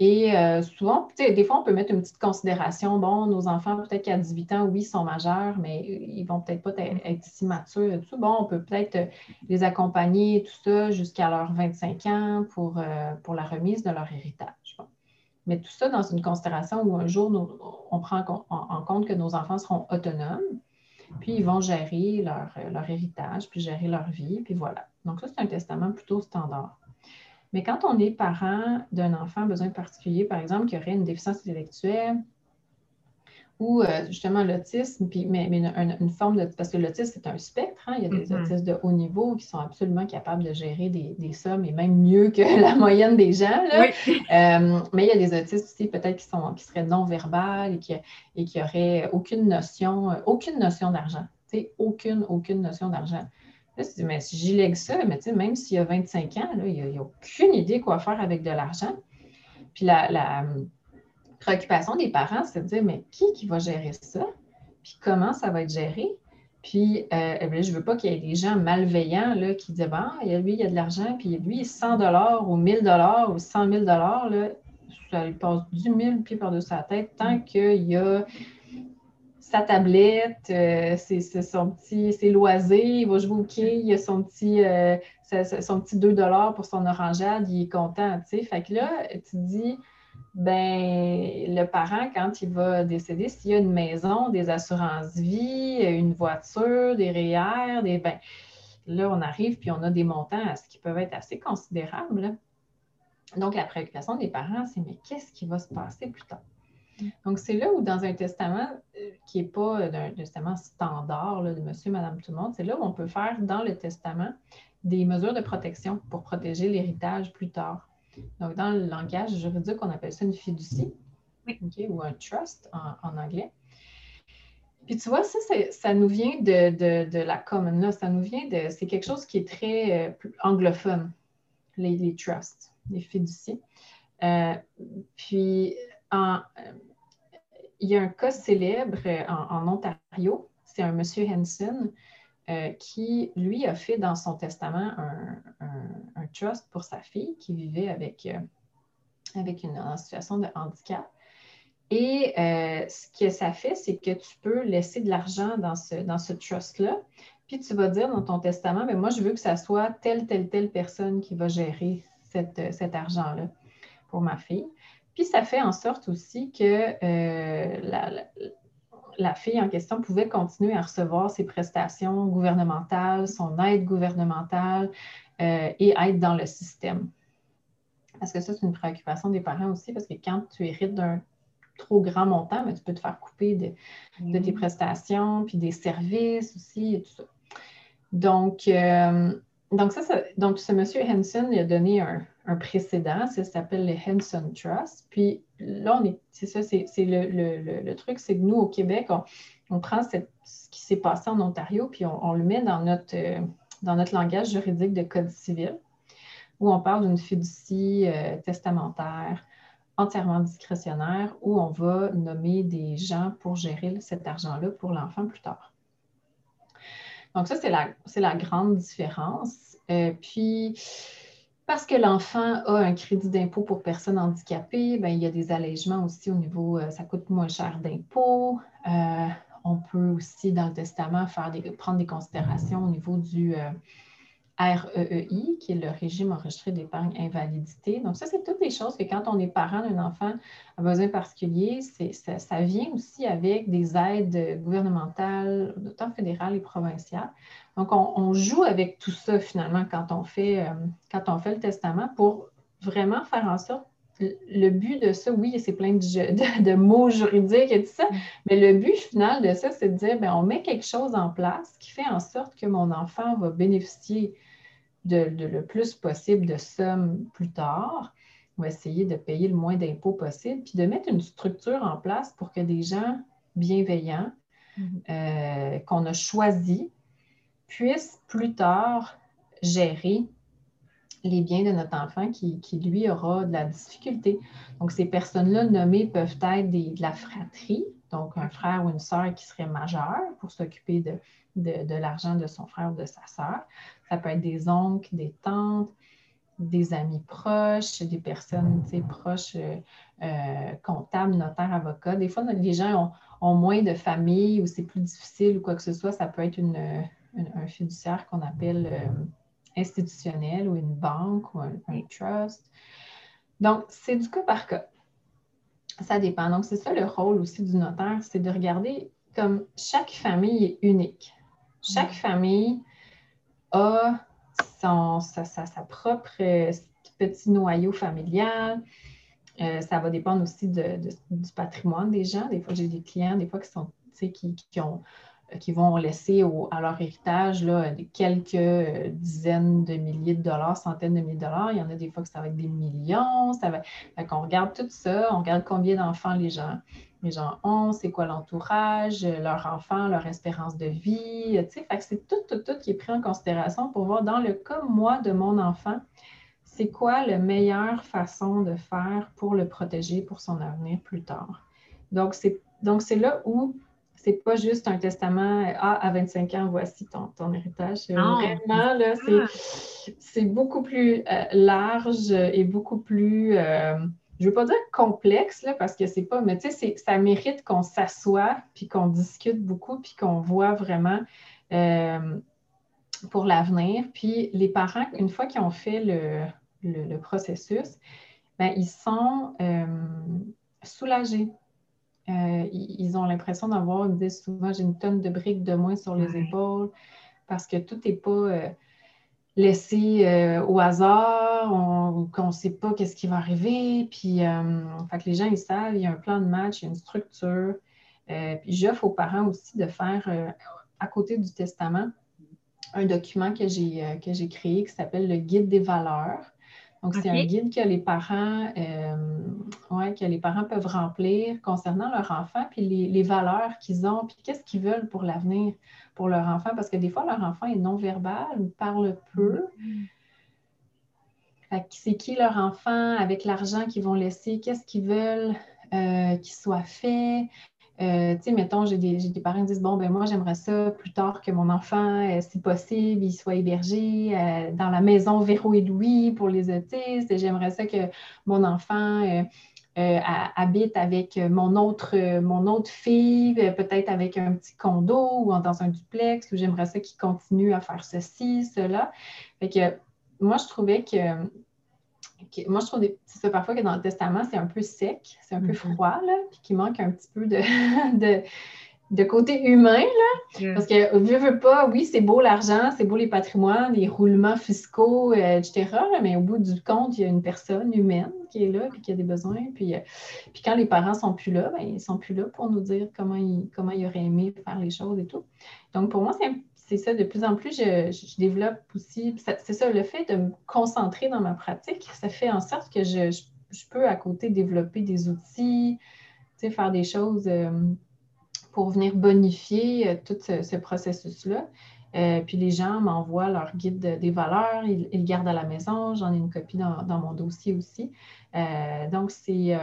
Et euh, souvent, des fois, on peut mettre une petite considération. Bon, nos enfants, peut-être qu'à 18 ans, oui, sont majeurs, mais ils vont peut-être pas être si matures et tout. Bon, on peut peut-être euh, les accompagner, tout ça, jusqu'à leurs 25 ans pour, euh, pour la remise de leur héritage. Mais tout ça dans une considération où un jour, on prend en, compte que nos enfants seront autonomes, puis ils vont gérer leur, leur héritage, puis gérer leur vie, puis voilà. Donc, ça, c'est un testament plutôt standard. Mais quand on est parent d'un enfant à besoin particulier, par exemple, qui aurait une déficience intellectuelle ou euh, justement l'autisme, mais, une, forme de. Parce que l'autisme, c'est un spectre. Hein, il y a des mm-hmm. autistes de haut niveau qui sont absolument capables de gérer des, sommes et même mieux que la moyenne des gens. Euh, mais il y a des autistes aussi, peut-être, qui, sont, qui seraient non-verbales et qui, et qui auraient aucune notion, aucune notion d'argent. Aucune, aucune notion d'argent mais si j'y lègue ça, mais même s'il y a 25 ans, il n'a a aucune idée quoi faire avec de l'argent. Puis la, hum, préoccupation des parents, c'est de dire, mais qui qui va gérer ça? Puis comment ça va être géré? Puis, euh, je ne veux pas qu'il y ait des gens malveillants là, qui disent, bon, lui, il y a de l'argent, puis lui, 100 dollars ou 1000 dollars ou 100 000 dollars, ça lui passe du mille pieds par-dessus la tête tant mm. qu'il y a sa tablette, euh, c'est son petit, ses loisirs, il va jouer au quai, il a son petit, euh, son petit 2 pour son orangeade, il est content, tu sais. Fait que là, tu te dis, ben, le parent, quand il va décéder, s'il y a une maison, des assurances vie, une voiture, des REER, des, ben, là, on arrive puis on a des montants ce qui peuvent être assez considérables. Donc, la préoccupation des parents, c'est mais qu'est-ce qui va se passer plus tard? Donc, c'est là où, dans un testament euh, qui n'est pas un testament standard de monsieur, madame, tout le monde, c'est là où on peut faire dans le testament des mesures de protection pour protéger l'héritage plus tard. Donc, dans le langage juridique, on appelle ça une fiducie ou un trust en, anglais. Puis tu vois, ça, ça nous vient de, la common law, ça nous vient de. C'est quelque chose qui est très euh, anglophone, les, trusts, les fiducies. Euh, puis, en, il y a un cas célèbre euh, en, Ontario, c'est un monsieur Henson euh, qui, lui, a fait dans son testament un, trust pour sa fille qui vivait avec, euh, avec une, situation de handicap. Et ce que ça fait, c'est que tu peux laisser de l'argent dans ce, dans ce trust-là, puis tu vas dire dans ton testament, mais ben, moi, je veux que ça soit telle, telle, telle personne qui va gérer cet argent-là pour ma fille. Puis ça fait en sorte aussi que euh, la, fille en question pouvait continuer à recevoir ses prestations gouvernementales, son aide gouvernementale euh, et être dans le système. Parce que ça, c'est une préoccupation des parents aussi, parce que quand tu hérites d'un trop grand montant, mais ben, tu peux te faire couper de, tes mm-hmm. prestations, puis des services aussi et tout ça. Donc, euh, donc, ça, donc, ce monsieur Henson a donné un, précédent, ça s'appelle le Henson Trust. Puis là, on est, c'est ça, c'est, le, truc, c'est que nous, au Québec, on, prend ce qui s'est passé en Ontario, puis on, le met dans notre, euh, dans notre langage juridique de code civil, où on parle d'une fiducie euh, testamentaire entièrement discrétionnaire, où on va nommer des gens pour gérer cet argent-là pour l'enfant plus tard. Donc, ça, c'est la, la, grande différence. Euh, puis, parce que l'enfant a un crédit d'impôt pour personnes handicapées, bien, il y a des allègements aussi au niveau, euh, ça coûte moins cher d'impôt. Euh, on peut aussi, dans le testament, faire des, prendre des considérations au niveau du, REEI, qui est le régime enregistré d'épargne invalidité. Donc, ça, c'est toutes les choses que quand on est parent d'un enfant à besoin particulier, ça, ça, vient aussi avec des aides gouvernementales, autant fédérales et provinciales. Donc, on, joue avec tout ça finalement quand on fait, euh, quand on fait le testament pour vraiment faire en sorte le but de ça, oui, c'est plein de, de, mots juridiques et tout ça, mm. mais le but final de ça, c'est de dire, bien, on met quelque chose en place qui fait en sorte que mon enfant va bénéficier de, le plus possible de sommes plus tard. On va essayer de payer le moins d'impôts possible, puis de mettre une structure en place pour que des gens bienveillant mm-hmm. qu'on a choisi puisse plus tard gérer les biens de notre enfant qui, lui, aura de la difficulté. Donc, ces personnes-là nommées peuvent être de la fratrie, donc un frère ou une sœur qui serait majeur pour s'occuper de, de, l'argent de son frère ou de sa sœur. Ça peut être des oncles, des tantes, des amis proches, des personnes proches, euh, euh, comptables, notaires, avocats. Des fois, les gens ont, moins de famille ou c'est plus difficile ou quoi que ce soit. Ça peut être une, un fiduciaire qu'on appelle euh, institutionnel ou une banque ou un, trust. Donc, c'est du cas par cas. Ça dépend. Donc, c'est ça le rôle aussi du notaire, c'est de regarder comme chaque famille est unique. Chaque famille a son, sa, propre euh, petit noyau familial. Euh, ça va dépendre aussi du patrimoine des gens. Des fois, j'ai des clients, des fois, qui sont, qui, qui ont qui vont laisser à leur héritage là, quelques euh, dizaines de milliers de dollars, centaines de milliers de dollars. Il y en a des fois que ça va être des millions. Ça va... on regarde tout ça, on regarde combien d'enfants les gens, les gens ont, c'est quoi l'entourage, leur enfant, leur espérance de vie. c'est tout, tout, tout qui est pris en considération pour voir dans le cas, moi, de mon enfant, c'est quoi la meilleure façon de faire pour le protéger pour son avenir plus tard. Donc, c'est, donc, c'est là où c'est pas juste un testament, ah, à 25 ans, voici ton, ton héritage. Vraiment, là, c'est beaucoup plus euh, large et beaucoup plus, euh, je veux pas dire complexe, là, parce que c'est pas, mais tu sais, ça mérite qu'on s'assoie, puis qu'on discute beaucoup, puis qu'on voit vraiment euh, pour l'avenir. Puis les parents, une fois qu'ils ont fait le, le, processus, ben, ils sont soulagés euh, ils ont l'impression d'avoir, ils me disent souvent, j'ai une tonne de briques de moins sur les épaules parce que tout n'est pas euh, laissé euh, au hasard, qu'on ne sait pas qu'est-ce qui va arriver. Puis, fait que les gens, ils savent, il y a un plan de match, il y a une structure. puis j'offre aux parents aussi de faire, à côté du testament, un document que j'ai créé qui s'appelle le guide des valeurs. Donc, c'est un guide que les parents, euh, que les parents peuvent remplir concernant leur enfant, puis les, valeurs qu'ils ont, puis qu'est-ce qu'ils veulent pour l'avenir pour leur enfant, parce que des fois, leur enfant est non-verbal, parle peu. Mm-hmm. C'est qui leur enfant avec l'argent qu'ils vont laisser, qu'est-ce qu'ils veulent euh, qu'il soit fait, euh, tu sais, mettons, j'ai des, parents qui disent Bon, ben moi, j'aimerais ça plus tard que mon enfant, euh, si possible, il soit hébergé dans la maison Véro et Louis pour les autistes. J'aimerais ça que mon enfant habite avec mon autre, mon autre fille, peut-être avec un petit condo ou dans un duplex, ou j'aimerais ça qu'il continue à faire ceci, cela. Fait que moi, je trouvais que moi, je trouve ça parfois que dans le testament, c'est un peu sec, c'est un peu mm-hmm. froid, là, puis qu'il manque un petit peu de, de, côté humain, là. Parce que, veux, veux pas, oui, c'est beau l'argent, c'est beau les patrimoines, les roulements fiscaux, euh, etc., mais au bout du compte, il y a une personne humaine qui est là, puis qui a des besoins. Puis, euh, puis quand les parents sont plus là, ben, ils sont plus là pour nous dire comment ils, comment ils auraient aimé faire les choses et tout. Donc, pour moi, c'est c'est ça, de plus en plus, je, développe aussi, c'est ça, le fait de me concentrer dans ma pratique, ça fait en sorte que je, peux à côté développer des outils, faire des choses euh, pour venir bonifier euh, tout ce, processus-là. Euh, puis les gens m'envoient leur guide des valeurs, ils, le gardent à la maison, j'en ai une copie dans, mon dossier aussi. donc, c'est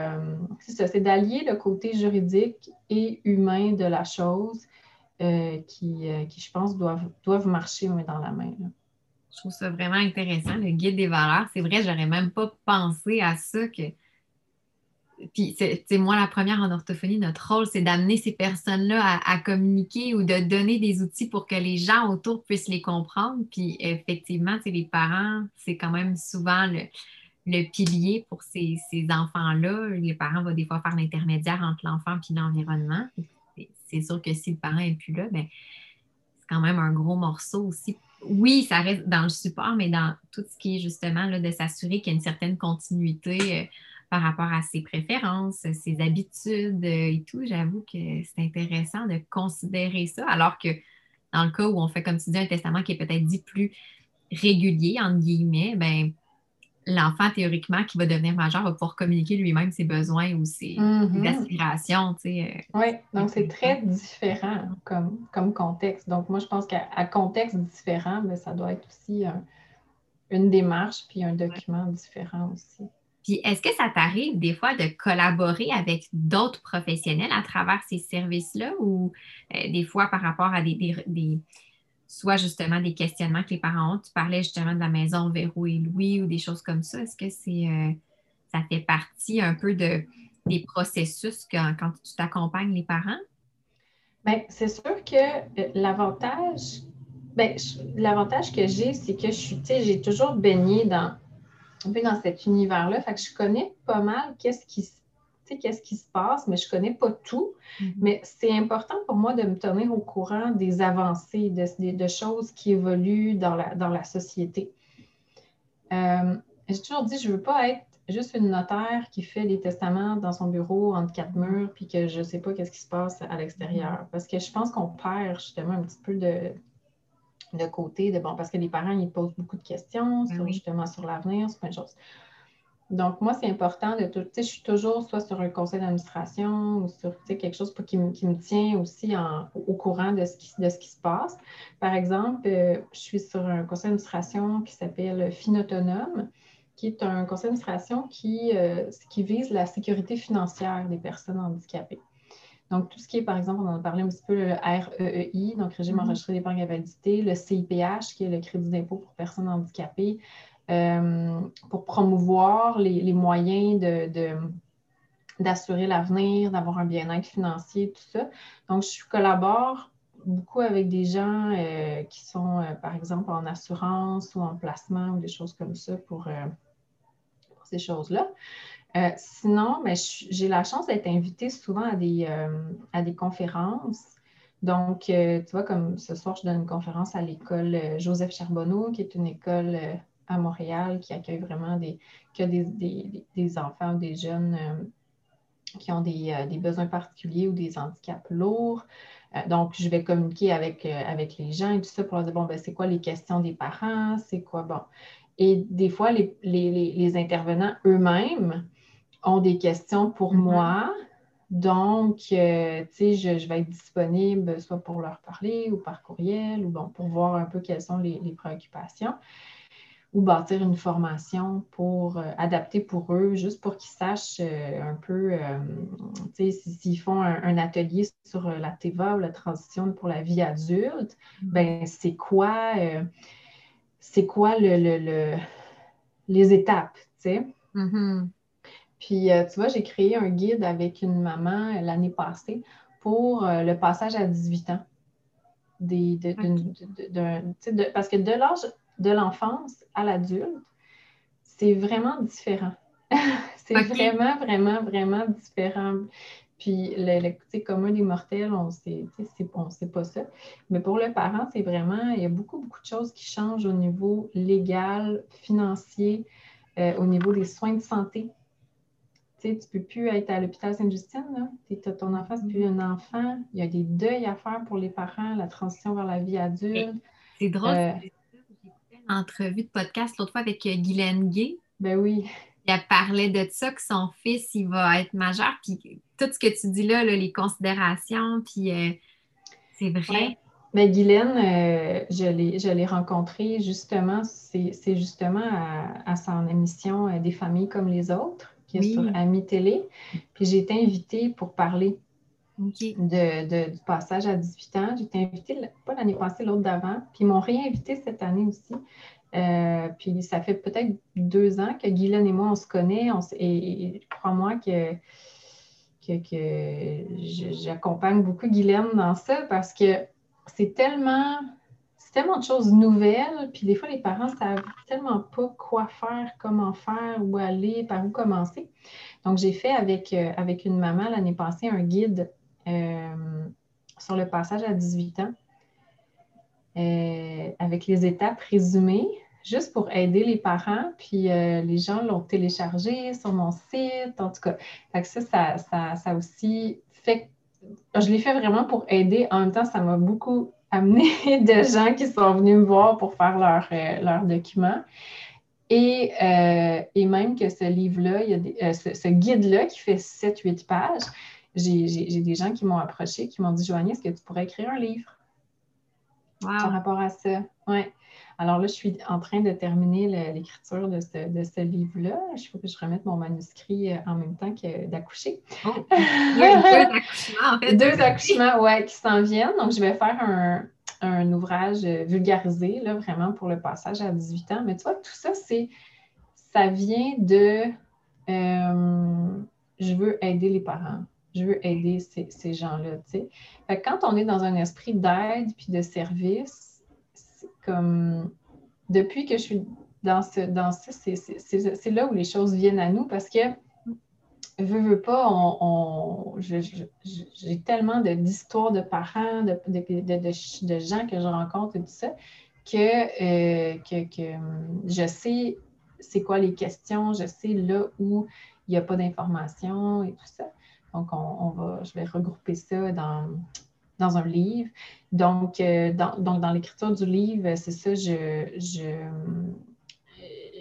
ça, c'est d'allier le côté juridique et humain de la chose euh, qui, euh, qui, je pense, doivent, doivent marcher main dans la main. Je trouve ça vraiment intéressant, le guide des valeurs. C'est vrai, j'aurais même pas pensé à ça que. Puis, c'est moi, la première en orthophonie, notre rôle, c'est d'amener ces personnes-là à, communiquer ou de donner des outils pour que les gens autour puissent les comprendre. Puis, effectivement, les parents, c'est quand même souvent le, pilier pour ces, ces enfants-là. Les parents vont des fois faire l'intermédiaire entre l'enfant et l'environnement c'est sûr que si le parent n'est plus là, ben, c'est quand même un gros morceau aussi. Oui, ça reste dans le support, mais dans tout ce qui est justement là, de s'assurer qu'il y a une certaine continuité euh, par rapport à ses préférences, ses habitudes euh, et tout. J'avoue que c'est intéressant de considérer ça, alors que dans le cas où on fait, comme tu dis, un testament qui est peut-être dit plus régulier, entre guillemets, ben l'enfant, théoriquement, qui va devenir majeur, va pouvoir communiquer lui-même ses besoins ou ses, Mhm. aspirations. tu sais, euh, Oui, donc c'est très différent comme, comme contexte. Donc, moi, je pense qu'à à contexte différent, ben, ça doit être aussi un- une démarche puis un document différent aussi. Puis, est-ce que ça t'arrive des fois de collaborer avec d'autres professionnels à travers ces services-là ou euh, des fois par rapport à des, des- soit justement des questionnements que les parents ont? Tu parlais justement de la maison Véro et Louis ou des choses comme ça. Est-ce que c'est euh, ça fait partie un peu de, des processus quand, tu t'accompagnes les parents? Bien, c'est sûr que euh, l'avantage, ben, l'avantage que j'ai, c'est que je suis, j'ai toujours baigné dans, dans cet univers-là. Fait que je connais pas mal qu'est-ce qui, se- qu'est-ce qui se passe, mais je connais pas tout. Mais c'est important pour moi de me tenir au courant des avancées, de, de- de choses qui évoluent dans la, dans la société. Euh, j'ai toujours dit, je ne veux pas être juste une notaire qui fait des testaments dans son bureau entre quatre murs, puis que je ne sais pas qu'est-ce qui se passe à l'extérieur. Parce que je pense qu'on perd justement un petit peu de, de côté, de bon, parce que les parents, ils posent beaucoup de questions Ben sur, oui. justement sur l'avenir, sur plein de choses. Donc, moi, c'est important de tout. Tu sais, je suis toujours soit sur un conseil d'administration ou sur tu sais, quelque chose pour, qui, me- qui me tient aussi en- au courant de ce, qui, de ce qui se passe. Par exemple, euh, je suis sur un conseil d'administration qui s'appelle Finautonome, qui est un conseil d'administration qui, euh, qui vise la sécurité financière des personnes handicapées. Donc, tout ce qui est, par exemple, on en a parlé un petit peu, le REEI, donc Régime Mhm. enregistré d'épargne invalidité, le CIPH, qui est le crédit d'impôt pour personnes handicapées, euh, pour promouvoir les, les moyens de, de- d'assurer l'avenir, d'avoir un bien-être financier, tout ça. Donc, je collabore beaucoup avec des gens euh, qui sont, euh, par exemple, en assurance ou en placement ou des choses comme ça pour, pour ces choses-là. Euh, sinon, ben, je- j'ai la chance d'être invitée souvent à des, euh, à des conférences. Donc, euh, tu vois, comme ce soir, je donne une conférence à l'école Joseph Charbonneau, qui est une école à Montréal qui accueille vraiment des, des, des- enfants ou des jeunes qui ont des, des besoins particuliers ou des handicaps lourds. Donc, je vais communiquer avec, avec les gens et tout ça pour leur dire, bon, ben, c'est quoi les questions des parents, c'est quoi, bon. Et des fois, les- les- les intervenants eux-mêmes ont des questions pour Mhm. moi. Donc, euh, tu sais, je, je vais être disponible soit pour leur parler ou par courriel ou bon, pour voir un peu quelles sont les, les préoccupations ou bâtir une formation pour euh, adapter pour eux, juste pour qu'ils sachent euh, un peu, tu sais, si- s'ils font un, un atelier sur la TVA ou la transition pour la vie adulte, ben c'est quoi, c'est quoi le, le- le- les étapes, tu sais? Mhm. Puis, euh, tu vois, j'ai créé un guide avec une maman euh, l'année passée pour euh, le passage à 18 ans. Des, de- de- de- parce que de l'âge de l'enfance à l'adulte, c'est vraiment différent. c'est vraiment, vraiment, vraiment différent. Puis, le, le côté commun des mortels, on sait, on ne sait pas ça. Mais pour le parent, c'est vraiment, il y a beaucoup, beaucoup de choses qui changent au niveau légal, financier, euh, au niveau des soins de santé. Tu sais, tu ne peux plus être à l'hôpital Sainte-Justine. t'as ton enfant, c'est plus un enfant. Il y a des deuils à faire pour les parents, la transition vers la vie adulte. C'est drôle. Euh, J'ai écouté une entrevue de podcast l'autre fois avec euh, Guylaine Gay. Ben oui. Elle parlait de ça, que son fils, il va être majeur. Puis tout ce que tu dis là, là, les considérations, puis euh, c'est vrai. Ouais. Ben, Guylaine, euh, je l'ai, rencontrée justement, c'est, c'est justement à, à son émission euh, Des familles comme les autres, qui est Oui. sur Ami Télé. Puis j'ai été invitée pour parler de, de- du passage à 18 ans. J'ai été invitée, pas l'année passée, l'autre d'avant. Puis ils m'ont réinvitée cette année aussi. Euh, puis ça fait peut-être deux ans que Guylaine et moi, on se connaît. On et, et crois-moi que, que, que j'accompagne beaucoup Guylaine dans ça parce que c'est tellement, tellement de choses nouvelles. Puis des fois, les parents ne savent tellement pas quoi faire, comment faire, où aller, par où commencer. Donc, j'ai fait avec, euh, avec une maman l'année passée un guide euh, sur le passage à 18 ans euh, avec les étapes résumées, juste pour aider les parents. Puis les gens l'ont téléchargé sur mon site, en tout cas. Fait ça, ça, ça, ça aussi fait je l'ai fait vraiment pour aider. En même temps, ça m'a beaucoup amené de gens qui sont venus me voir pour faire leur, euh, leur document. Et, et, même que ce livre-là, y a ce, guide-là qui fait 7-8 pages, j'ai des gens qui m'ont approché, qui m'ont dit Joanie, est-ce que tu pourrais écrire un livre? Par rapport à ça? Oui. Alors là, je suis en train de terminer l'écriture de ce, livre-là. Il faut que je remette mon manuscrit euh, en même temps que d'accoucher. Oh. deux accouchements, en fait. Deux accouchements, oui, qui s'en viennent. Donc, je vais faire un, ouvrage vulgarisé, là, vraiment pour le passage à 18 ans. Mais tu vois, tout ça, c'est ça vient de euh, je veux aider les parents. Je veux aider ces, gens-là. Quand on est dans un esprit d'aide puis de service, comme depuis que je suis dans ce, dans c'est là où les choses viennent à nous parce que veux, veux pas, j'ai tellement d'histoires de, parents, de, gens que je rencontre et tout ça, que, euh, que, je sais c'est quoi les questions, je sais là où il n'y a pas d'informations et tout ça. Donc, on, va, je vais regrouper ça dans, dans un livre. Donc, euh, dans, donc dans l'écriture du livre, c'est ça, je,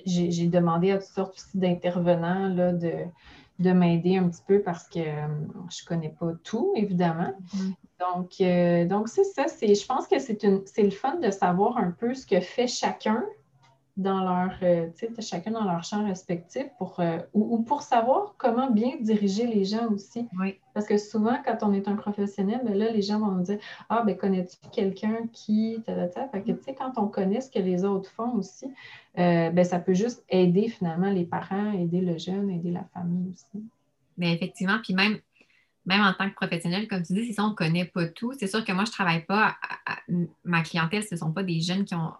j'ai, demandé à toutes sortes aussi d'intervenants là, de, de m'aider un petit peu parce que euh, je ne connais pas tout, évidemment. Mm-hmm. Donc, euh, donc c'est ça. C'est, je pense que c'est, une, c'est le fun de savoir un peu ce que fait chacun dans leur, euh, chacun dans leur champ respectif pour, euh, ou, pour savoir comment bien diriger les gens aussi. Parce que souvent, quand on est un professionnel, ben là, les gens vont nous dire Ah, ben connais-tu quelqu'un qui. Fait que, tu sais, quand on connaît ce que les autres font aussi, euh, ben, ça peut juste aider finalement les parents, aider le jeune, aider la famille aussi. Bien, effectivement, puis même, même en tant que professionnel, comme tu dis, c'est ça, on ne connaît pas tout. C'est sûr que moi, je ne travaille pas, ma clientèle, ce ne sont pas des jeunes qui ont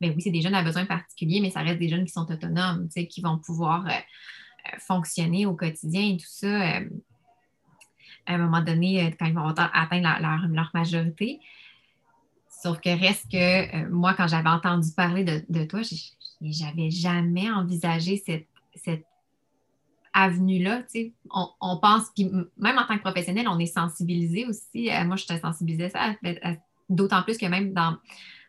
ben oui, c'est des jeunes à besoins particuliers, mais ça reste des jeunes qui sont autonomes, qui vont pouvoir euh, euh, fonctionner au quotidien et tout ça euh, à un moment donné quand ils vont atteindre leur, majorité. Sauf que reste que moi, quand j'avais entendu parler de, toi, j'avais jamais envisagé cette, cette avenue-là. On, on, pense, puis même en tant que professionnel, on est sensibilisé aussi. moi, je te sensibilisée ça, d'autant plus que même dans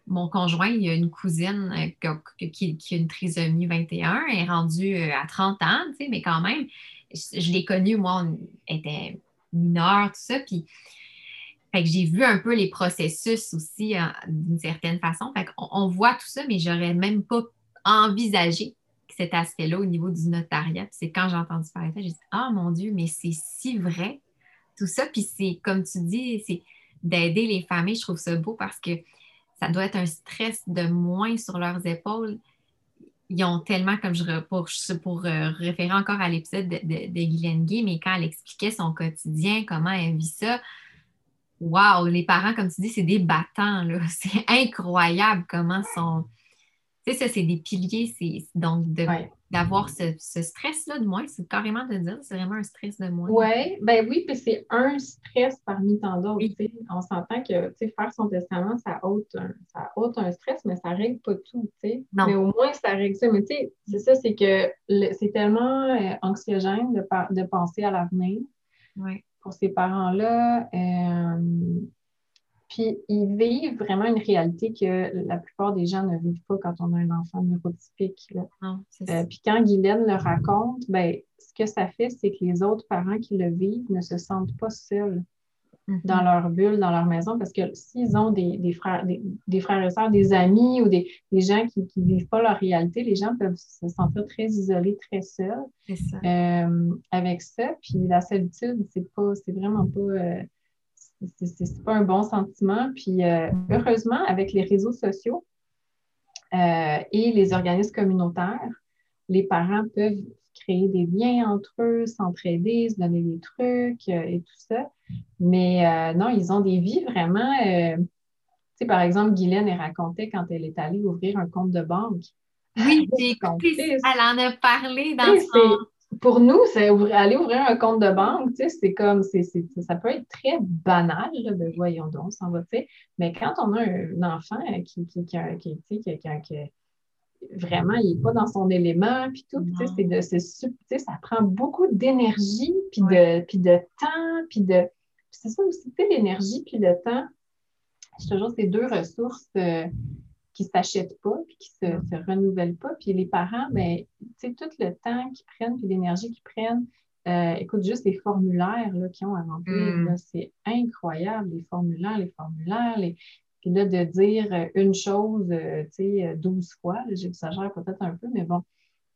mon conjoint, il a une cousine euh, qui, a une trisomie 21, elle est rendue euh, à 30 ans, mais quand même, je, l'ai connue, moi, on était mineure, tout ça, puis j'ai vu un peu les processus aussi euh, d'une certaine façon. Fait on, voit tout ça, mais j'aurais même pas envisagé cet aspect-là au niveau du notariat. C'est quand j'ai entendu parler de ça, j'ai dit Ah mon Dieu, mais c'est si vrai, tout ça. Puis c'est comme tu dis, c'est d'aider les familles. Je trouve ça beau parce que ça doit être un stress de moins sur leurs épaules. Ils ont tellement, comme je pour, pour euh, référer encore à l'épisode de, de, Guylaine Gay, mais quand elle expliquait son quotidien, comment elle vit ça, waouh, les parents, comme tu dis, c'est des battants, là. C'est incroyable comment sont. Tu sais, ça, c'est des piliers, c'est donc de, d'avoir ce, stress-là de moins, c'est carrément de dire, c'est vraiment un stress de moins. Ouais, ben oui, puis c'est un stress parmi tant d'autres. On s'entend que faire son testament, ça ôte, un, ça ôte un stress, mais ça règle pas tout. sais. Mais au moins, ça règle ça. Mais tu sais, c'est ça, c'est que c'est tellement euh, anxiogène de, de penser à l'avenir. Pour ces parents-là, euh, puis ils vivent vraiment une réalité que la plupart des gens ne vivent pas quand on a un enfant neurotypique. Euh, puis quand Guylaine le raconte, ben, ce que ça fait, c'est que les autres parents qui le vivent ne se sentent pas seuls mm-hmm. dans leur bulle, dans leur maison, parce que s'ils ont des, frères, des, frères et sœurs, des amis ou des, gens qui ne vivent pas leur réalité, les gens peuvent se sentir très isolés, très seuls euh, avec ça. Puis la solitude, c'est pas, c'est vraiment pas. Euh, c'est pas un bon sentiment. Puis euh, heureusement, avec les réseaux sociaux euh, et les organismes communautaires, les parents peuvent créer des liens entre eux, s'entraider, se donner des trucs euh, et tout ça. Mais non, ils ont des vies vraiment. tu sais, par exemple, Guylaine, elle racontait quand elle est allée ouvrir un compte de banque. Oui, j'ai écouté, elle en a parlé dans son pour nous, c'est aller ouvrir un compte de banque, c'est comme, ça peut être très banal, de voyons donc, ça va, mais quand on a un enfant qui, qui, qui, vraiment, il n'est pas dans son élément, puis tout, c'est de, ça prend beaucoup d'énergie, puis de, puis de temps, puis de, c'est ça aussi, l'énergie puis le temps, je toujours ces deux ressources euh, qui ne s'achètent pas, puis qui ne se, renouvellent pas. Puis les parents, ben, tu sais, tout le temps qu'ils prennent, puis l'énergie qu'ils prennent, euh, écoute, juste les formulaires qu'ils ont à remplir, mm. c'est incroyable, les formulaires, les formulaires. Les... Puis là, de dire une chose, tu sais, 12 fois, j'exagère peut-être un peu, mais bon.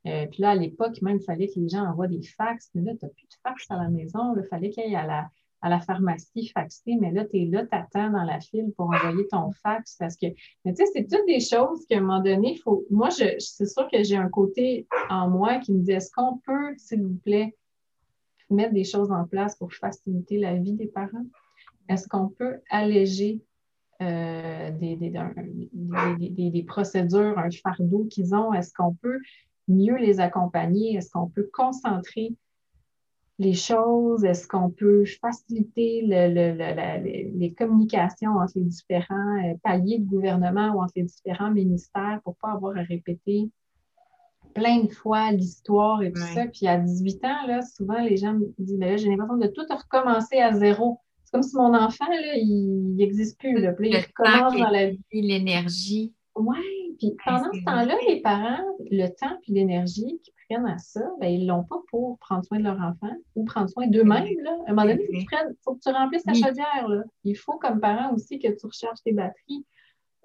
puis là, à l'époque, même, il fallait que les gens envoient des fax. Mais là, tu n'as plus de fax à la maison. Il fallait qu'il y ait à la, à la pharmacie faxer, mais là, tu es là, tu attends dans la file pour envoyer ton fax parce que, mais tu sais, c'est toutes des choses qu'à un moment donné, il faut. Moi, je, c'est sûr que j'ai un côté en moi qui me dit est-ce qu'on peut, s'il vous plaît, mettre des choses en place pour faciliter la vie des parents? Est-ce qu'on peut alléger euh, des, des, des, des, procédures, un fardeau qu'ils ont? Est-ce qu'on peut mieux les accompagner? Est-ce qu'on peut concentrer les choses? Est-ce qu'on peut faciliter les communications entre les différents euh, paliers de gouvernement ou entre les différents ministères pour ne pas avoir à répéter plein de fois l'histoire et tout ça? Puis à 18 ans, là, souvent, les gens me disent, ben j'ai l'impression de tout recommencer à zéro. C'est comme si mon enfant, là, il n'existe plus. Là. il recommence dans la vie. L'énergie. Oui, puis pendant ce temps-là, les parents, le temps puis l'énergie qu'ils prennent à ça, ben, ils ne l'ont pas pour prendre soin de leur enfant ou prendre soin d'eux-mêmes. À un moment donné, il faut que tu remplisses ta chaudière. Là. Il faut, comme parent aussi, que tu recharges tes batteries.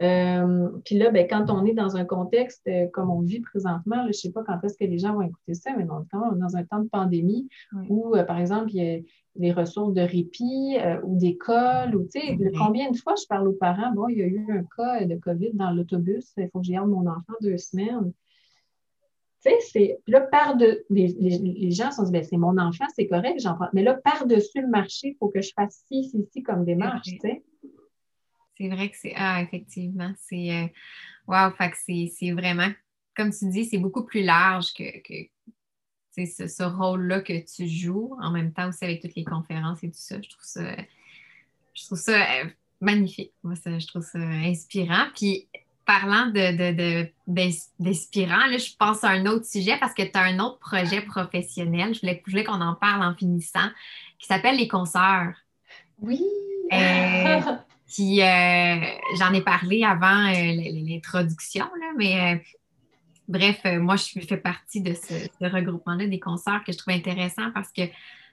Euh, puis là, ben, quand on est dans un contexte euh, comme on vit présentement, je ne sais pas quand est-ce que les gens vont écouter ça, mais dans, dans un temps de pandémie où, euh, par exemple, il y a des ressources de répit ou d'école, ou tu sais, combien de fois je parle aux parents, bon, il y a eu un cas de COVID dans l'autobus, il faut que j'y mon enfant deux semaines. Tu sais, c'est. Là, par de, les, gens se disent, ben, c'est mon enfant, c'est correct, j'en prends. Mais là, par-dessus le marché, il faut que je fasse ci, ci, ci comme démarche, tu sais. C'est vrai que c'est. Ah, effectivement. C'est. Waouh, wow, fait que c'est vraiment. Comme tu dis, c'est beaucoup plus large que, que ce, ce rôle-là que tu joues, en même temps aussi avec toutes les conférences et tout ça. Je trouve ça. Je trouve ça euh, magnifique. Moi, ça, je trouve ça inspirant. Puis parlant de, d'inspirant, là, je pense à un autre sujet parce que tu as un autre projet professionnel. Je voulais, voulais qu'on en parle en finissant, qui s'appelle Les Concerts. Oui! Euh, qui, euh, j'en ai parlé avant euh, l'introduction, mais bref, moi, je fais partie de ce, regroupement-là des concerts que je trouve intéressant parce que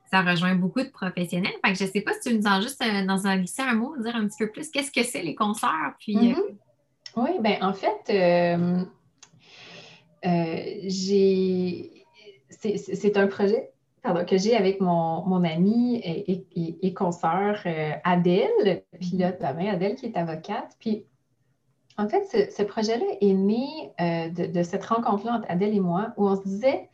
ça rejoint beaucoup de professionnels. Fait que je ne sais pas si tu nous en juste dans un lycée un mot, dire un petit peu plus qu'est-ce que c'est les concerts, puis mm-hmm. Oui, bien, en fait, euh, euh, j'ai. C'est un projet que j'ai avec mon, mon amie et, et, consoeur euh, Adèle. Là, ta mère Adèle qui est avocate. Puis en fait, ce, projet-là est né de, cette rencontre-là entre Adèle et moi où on se disait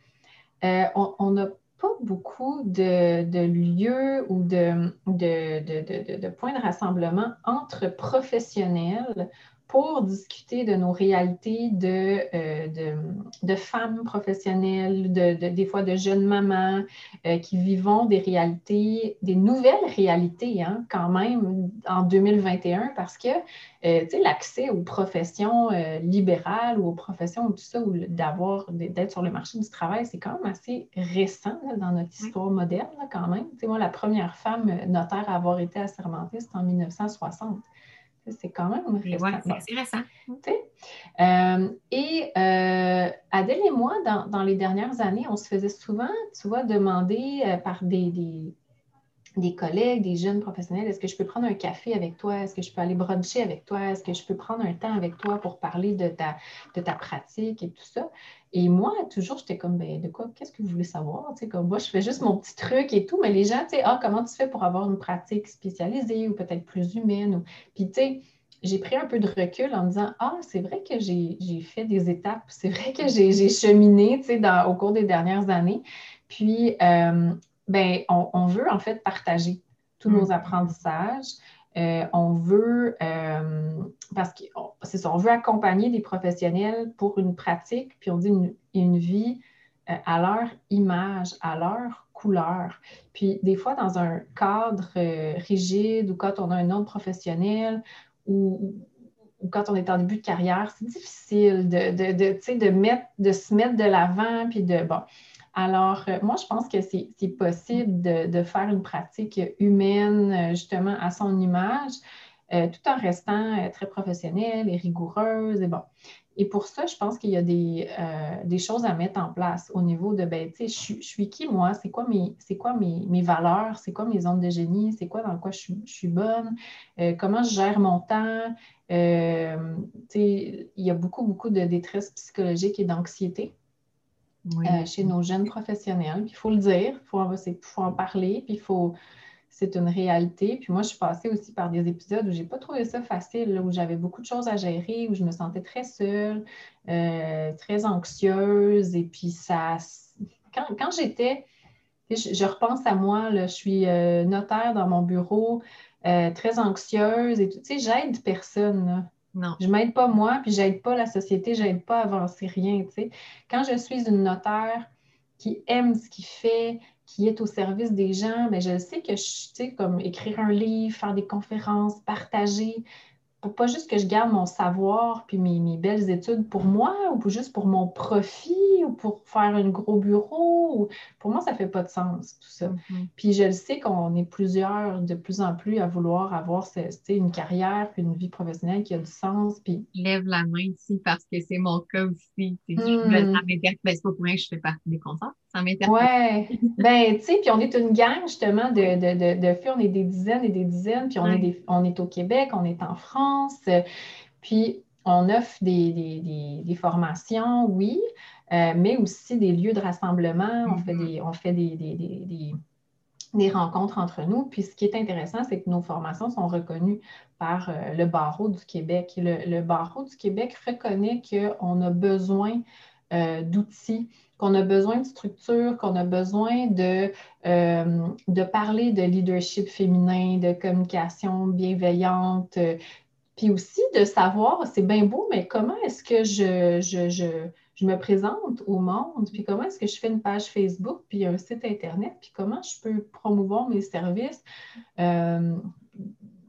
on n'a pas beaucoup de, lieux ou de, de, points de rassemblement entre professionnels pour discuter de nos réalités de, euh, de, femmes professionnelles, de, des fois de jeunes mamans euh, qui vivons des réalités, des nouvelles réalités hein, quand même en 2021 parce que euh, l'accès aux professions libérales ou aux professions tout ça, ou d'avoir, d'être sur le marché du travail, c'est quand même assez récent dans notre histoire moderne quand même. moi, la première femme notaire à avoir été assermentée, c'était en 1960. C'est quand même récent. c'est récent. Euh, et euh, Adèle et moi, dans, les dernières années, on se faisait souvent, tu vois, demander euh, par des, des, collègues, des jeunes professionnels, est-ce que je peux prendre un café avec toi? Est-ce que je peux aller bruncher avec toi? Est-ce que je peux prendre un temps avec toi pour parler de ta, de ta pratique et tout ça? Et moi, toujours, j'étais comme, ben, de quoi, qu'est-ce que vous voulez savoir? Tu sais, comme moi, je fais juste mon petit truc et tout, mais les gens, tu sais, ah, comment tu fais pour avoir une pratique spécialisée ou peut-être plus humaine? Ou... Puis, tu sais, j'ai pris un peu de recul en me disant, ah, c'est vrai que j'ai fait des étapes, c'est vrai que j'ai cheminé, tu sais, au cours des dernières années. Puis, euh, ben, on, veut en fait partager tous nos mm. apprentissages. Euh, on veut, euh, parce que on veut accompagner des professionnels pour une pratique, puis on dit une, vie euh, à leur image, à leur couleur. Puis des fois, dans un cadre rigide ou quand on a un autre professionnel ou, quand on est en début de carrière, c'est difficile de, de, de, de, mettre, de se mettre de l'avant, puis de, bon, alors, euh, moi, je pense que c'est possible de, faire une pratique humaine, euh, justement, à son image. tout en restant très professionnelle et rigoureuse. Et bon. Et pour ça, je pense qu'il y a des, choses à mettre en place au niveau de, ben, tu sais, je, suis qui moi? C'est quoi, mes, quoi mes, mes valeurs? C'est quoi mes zones de génie? C'est quoi dans quoi je, suis bonne? comment je gère mon temps? Euh, il y a beaucoup, beaucoup de détresse psychologique et d'anxiété euh, chez nos jeunes professionnels. il faut le dire, il faut, en parler, puis faut. C'est une réalité. Puis moi, je suis passée aussi par des épisodes où je n'ai pas trouvé ça facile, où j'avais beaucoup de choses à gérer, où je me sentais très seule, euh, très anxieuse. Et puis ça. Quand, j'étais. Je, repense à moi, je suis notaire dans mon bureau. Euh, très anxieuse et tout. Tu sais, j'aide personne. Non. Je m'aide pas moi, puis j'aide pas la société, j'aide pas à avancer rien. Tu. Quand je suis une notaire qui aime ce qu'il fait, qui est au service des gens, mais ben, je sais que je, sais, comme écrire un livre, faire des conférences, partager, pas juste que je garde mon savoir puis mes, belles études pour moi ou juste pour mon profit ou pour faire un gros bureau. Pour moi, ça ne fait pas de sens, tout ça. Mm-hmm. Puis je le sais qu'on est plusieurs de plus en plus à vouloir avoir une carrière puis une vie professionnelle qui a du sens. Puis... Lève la main ici parce que c'est mon cas aussi. Mm. Ça m'intéresse. Ben, c'est pas pour rien que je fais partie des concerts. Ça m'intéresse. Ouais. ben, tu sais, puis on est une gang justement de, de, de, filles. On est des dizaines et des dizaines. Puis on, est on est au Québec, on est en France. Puis, on offre des, formations, oui, euh, mais aussi des lieux de rassemblement. On fait, mm-hmm. des, on fait des, rencontres entre nous. Puis, ce qui est intéressant, c'est que nos formations sont reconnues par euh, le barreau du Québec. Le, barreau du Québec reconnaît qu'on a besoin euh, d'outils qu'on a besoin de structure, qu'on a besoin de, de parler de leadership féminin, de communication bienveillante, puis aussi de savoir, c'est bien beau, mais comment est-ce que je, je, me présente au monde? Puis comment est-ce que je fais une page Facebook, puis un site Internet? Puis comment je peux promouvoir mes services euh,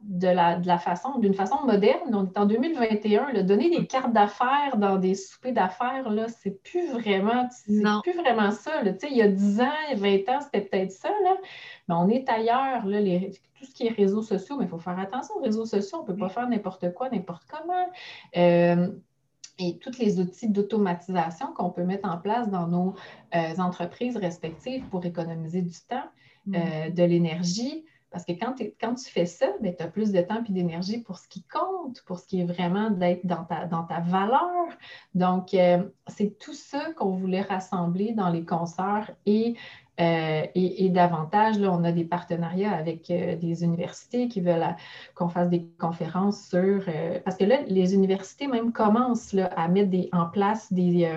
de, la, de la façon, d'une façon moderne? On est en 2021. Là, donner des cartes d'affaires dans des soupers d'affaires, là, c'est plus vraiment, c'est plus vraiment ça. Là. Il y a 10 ans, 20 ans, c'était peut-être ça. Là. Mais on est ailleurs. Là, les, tout ce qui est réseaux sociaux, mais il faut faire attention aux réseaux sociaux. On ne peut pas faire n'importe quoi, n'importe comment. Euh, et tous les outils d'automatisation qu'on peut mettre en place dans nos euh, entreprises respectives pour économiser du temps, euh, mm-hmm. de l'énergie. Parce que quand, tu fais ça, ben, tu as plus de temps et d'énergie pour ce qui compte, pour ce qui est vraiment d'être dans ta, valeur. Donc, c'est tout ça qu'on voulait rassembler dans les concerts et euh, et, davantage, là, on a des partenariats avec euh, des universités qui veulent qu'on fasse des conférences sur... Euh, parce que là, les universités même commencent à mettre en place des,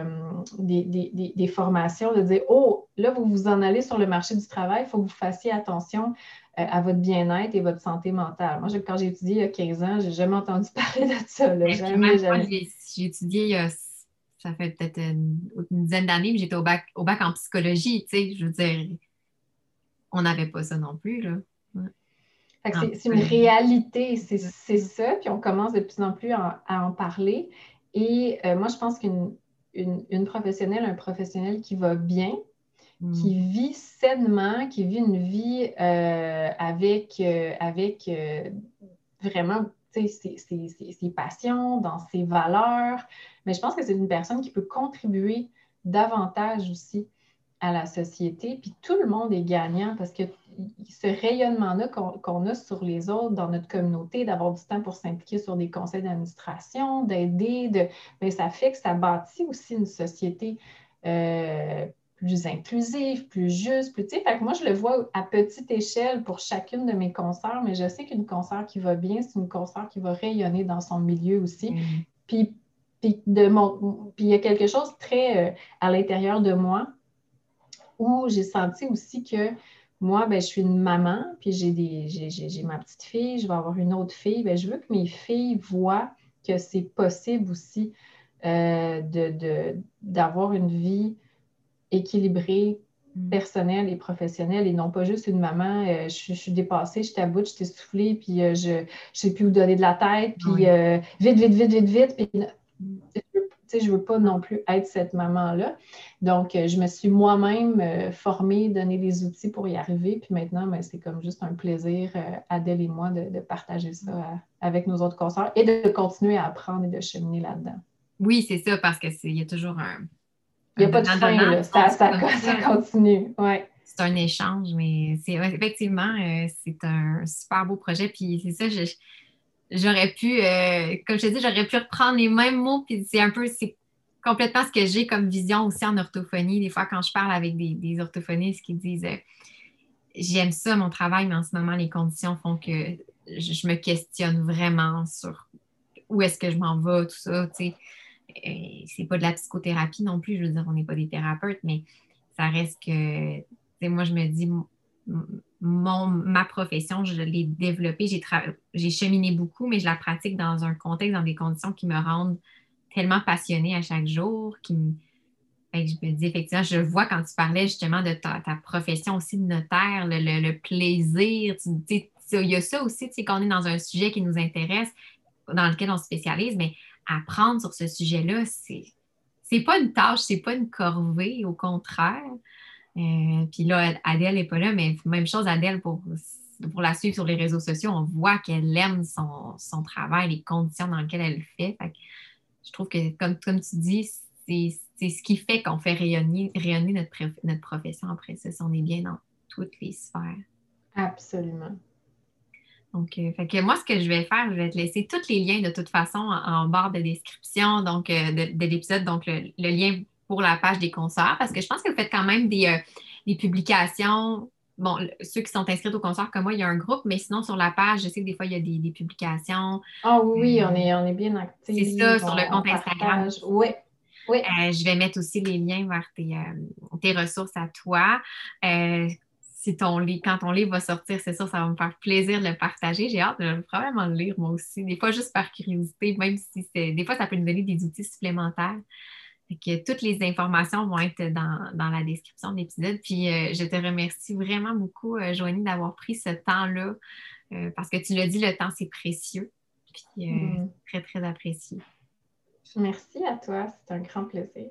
formations, de dire, oh, là, vous vous en allez sur le marché du travail, il faut que vous fassiez attention à votre bien-être et votre santé mentale. Moi, quand j'ai étudié il y a 15 ans, je n'ai jamais entendu parler de ça. jamais, jamais. J'ai étudié il y a ça fait peut-être une, dizaine d'années, que j'étais au bac, au bac en psychologie, tu sais, je veux dire, on n'avait pas ça non plus, là. C'est une réalité, c'est ça, puis on commence de plus en plus à, en parler. Et euh, moi, je pense qu'une une, professionnelle, un professionnel qui va bien, mm. qui vit sainement, qui vit une vie euh, avec, euh, avec vraiment ses, ses, passions, dans ses valeurs, mais je pense que c'est une personne qui peut contribuer davantage aussi à la société. Puis tout le monde est gagnant parce que ce rayonnement-là qu'on a sur les autres dans notre communauté, d'avoir du temps pour s'impliquer sur des conseils d'administration, d'aider, de, ben, ça fait que ça bâtit aussi une société euh, plus inclusive, plus juste, plus, tu sais, fait que moi, je le vois à petite échelle pour chacune de mes concerts, mais je sais qu'une concert qui va bien, c'est une concert qui va rayonner dans son milieu aussi. Mm. Puis puis, de mon, puis il y a quelque chose très euh, à l'intérieur de moi où j'ai senti aussi que moi, ben, je suis une maman, puis j'ai, des, j'ai, ma petite fille, je vais avoir une autre fille. Ben, je veux que mes filles voient que c'est possible aussi euh, de, d'avoir une vie équilibrée, mm. personnelle et professionnelle, et non pas juste une maman, euh, je, suis dépassée, je t'aboute, je t'ai soufflé, puis je ne sais plus où donner de la tête, puis vite, vite, vite, vite, vite. Puis sais, je veux pas non plus être cette maman-là. Donc, je me suis moi-même formée, donné les outils pour y arriver. Puis maintenant, ben, c'est comme juste un plaisir, Adèle et moi, de, de partager ça avec nos autres consoeurs et de continuer à apprendre et de cheminer là-dedans. Oui, c'est ça, parce qu'il y a toujours un. Il n'y a pas de fin, ça, ça, continue? Ouais. C'est un échange, mais c'est effectivement, euh, c'est un super beau projet. Puis c'est ça, j'aurais pu, euh, comme je te dis, j'aurais pu reprendre les mêmes mots, puis c'est un peu, c'est complètement ce que j'ai comme vision aussi en orthophonie. Des fois, quand je parle avec des, orthophonistes qui disent euh, J'aime ça, mon travail, mais en ce moment, les conditions font que je, me questionne vraiment sur où est-ce que je m'en vais, tout ça. Tu sais c'est pas de la psychothérapie non plus, je veux dire, on n'est pas des thérapeutes, mais ça reste que, moi, je me dis, mon, ma profession, je l'ai développée, j'ai, cheminé beaucoup, mais je la pratique dans un contexte, dans des conditions qui me rendent tellement passionnée à chaque jour, qui je me dis, effectivement, je vois quand tu parlais justement de ta, profession aussi de notaire, le, plaisir, il y a ça aussi, tu sais, qu'on est dans un sujet qui nous intéresse, dans lequel on se spécialise, mais apprendre sur ce sujet-là, c'est c'est pas une tâche, c'est pas une corvée, au contraire. Euh, puis là, Adèle n'est pas là, mais même chose, Adèle, pour, pour la suivre sur les réseaux sociaux, on voit qu'elle aime son, travail, les conditions dans lesquelles elle le fait. je trouve que, comme, comme tu dis, c'est ce qui fait qu'on fait rayonner, rayonner notre, notre profession après ça, on est bien dans toutes les sphères. Absolument. Donc, euh, fait que moi, ce que je vais faire, je vais te laisser tous les liens de toute façon en, barre de description donc, euh, de, l'épisode, donc le, lien pour la page des concerts, parce que je pense que vous faites quand même des, euh, publications. Bon, ceux qui sont inscrits au concert comme moi, il y a un groupe, mais sinon sur la page, je sais que des fois, il y a des, publications. Ah oui, on, est, on est bien actifs. C'est ça, sur le compte Instagram. Oui. Oui. je vais mettre aussi les liens vers tes, tes ressources à toi si ton livre, quand ton livre va sortir, c'est sûr, ça va me faire plaisir de le partager. J'ai hâte de probablement le lire moi aussi, des fois juste par curiosité, même si c'est. Des fois, ça peut nous donner des outils supplémentaires. que toutes les informations vont être dans, la description de l'épisode. Puis euh, je te remercie vraiment beaucoup, euh, Joanie, d'avoir pris ce temps-là. Euh, parce que tu l'as dit, le temps, c'est précieux. Puis mm. très, très apprécié. Merci à toi, c'est un grand plaisir.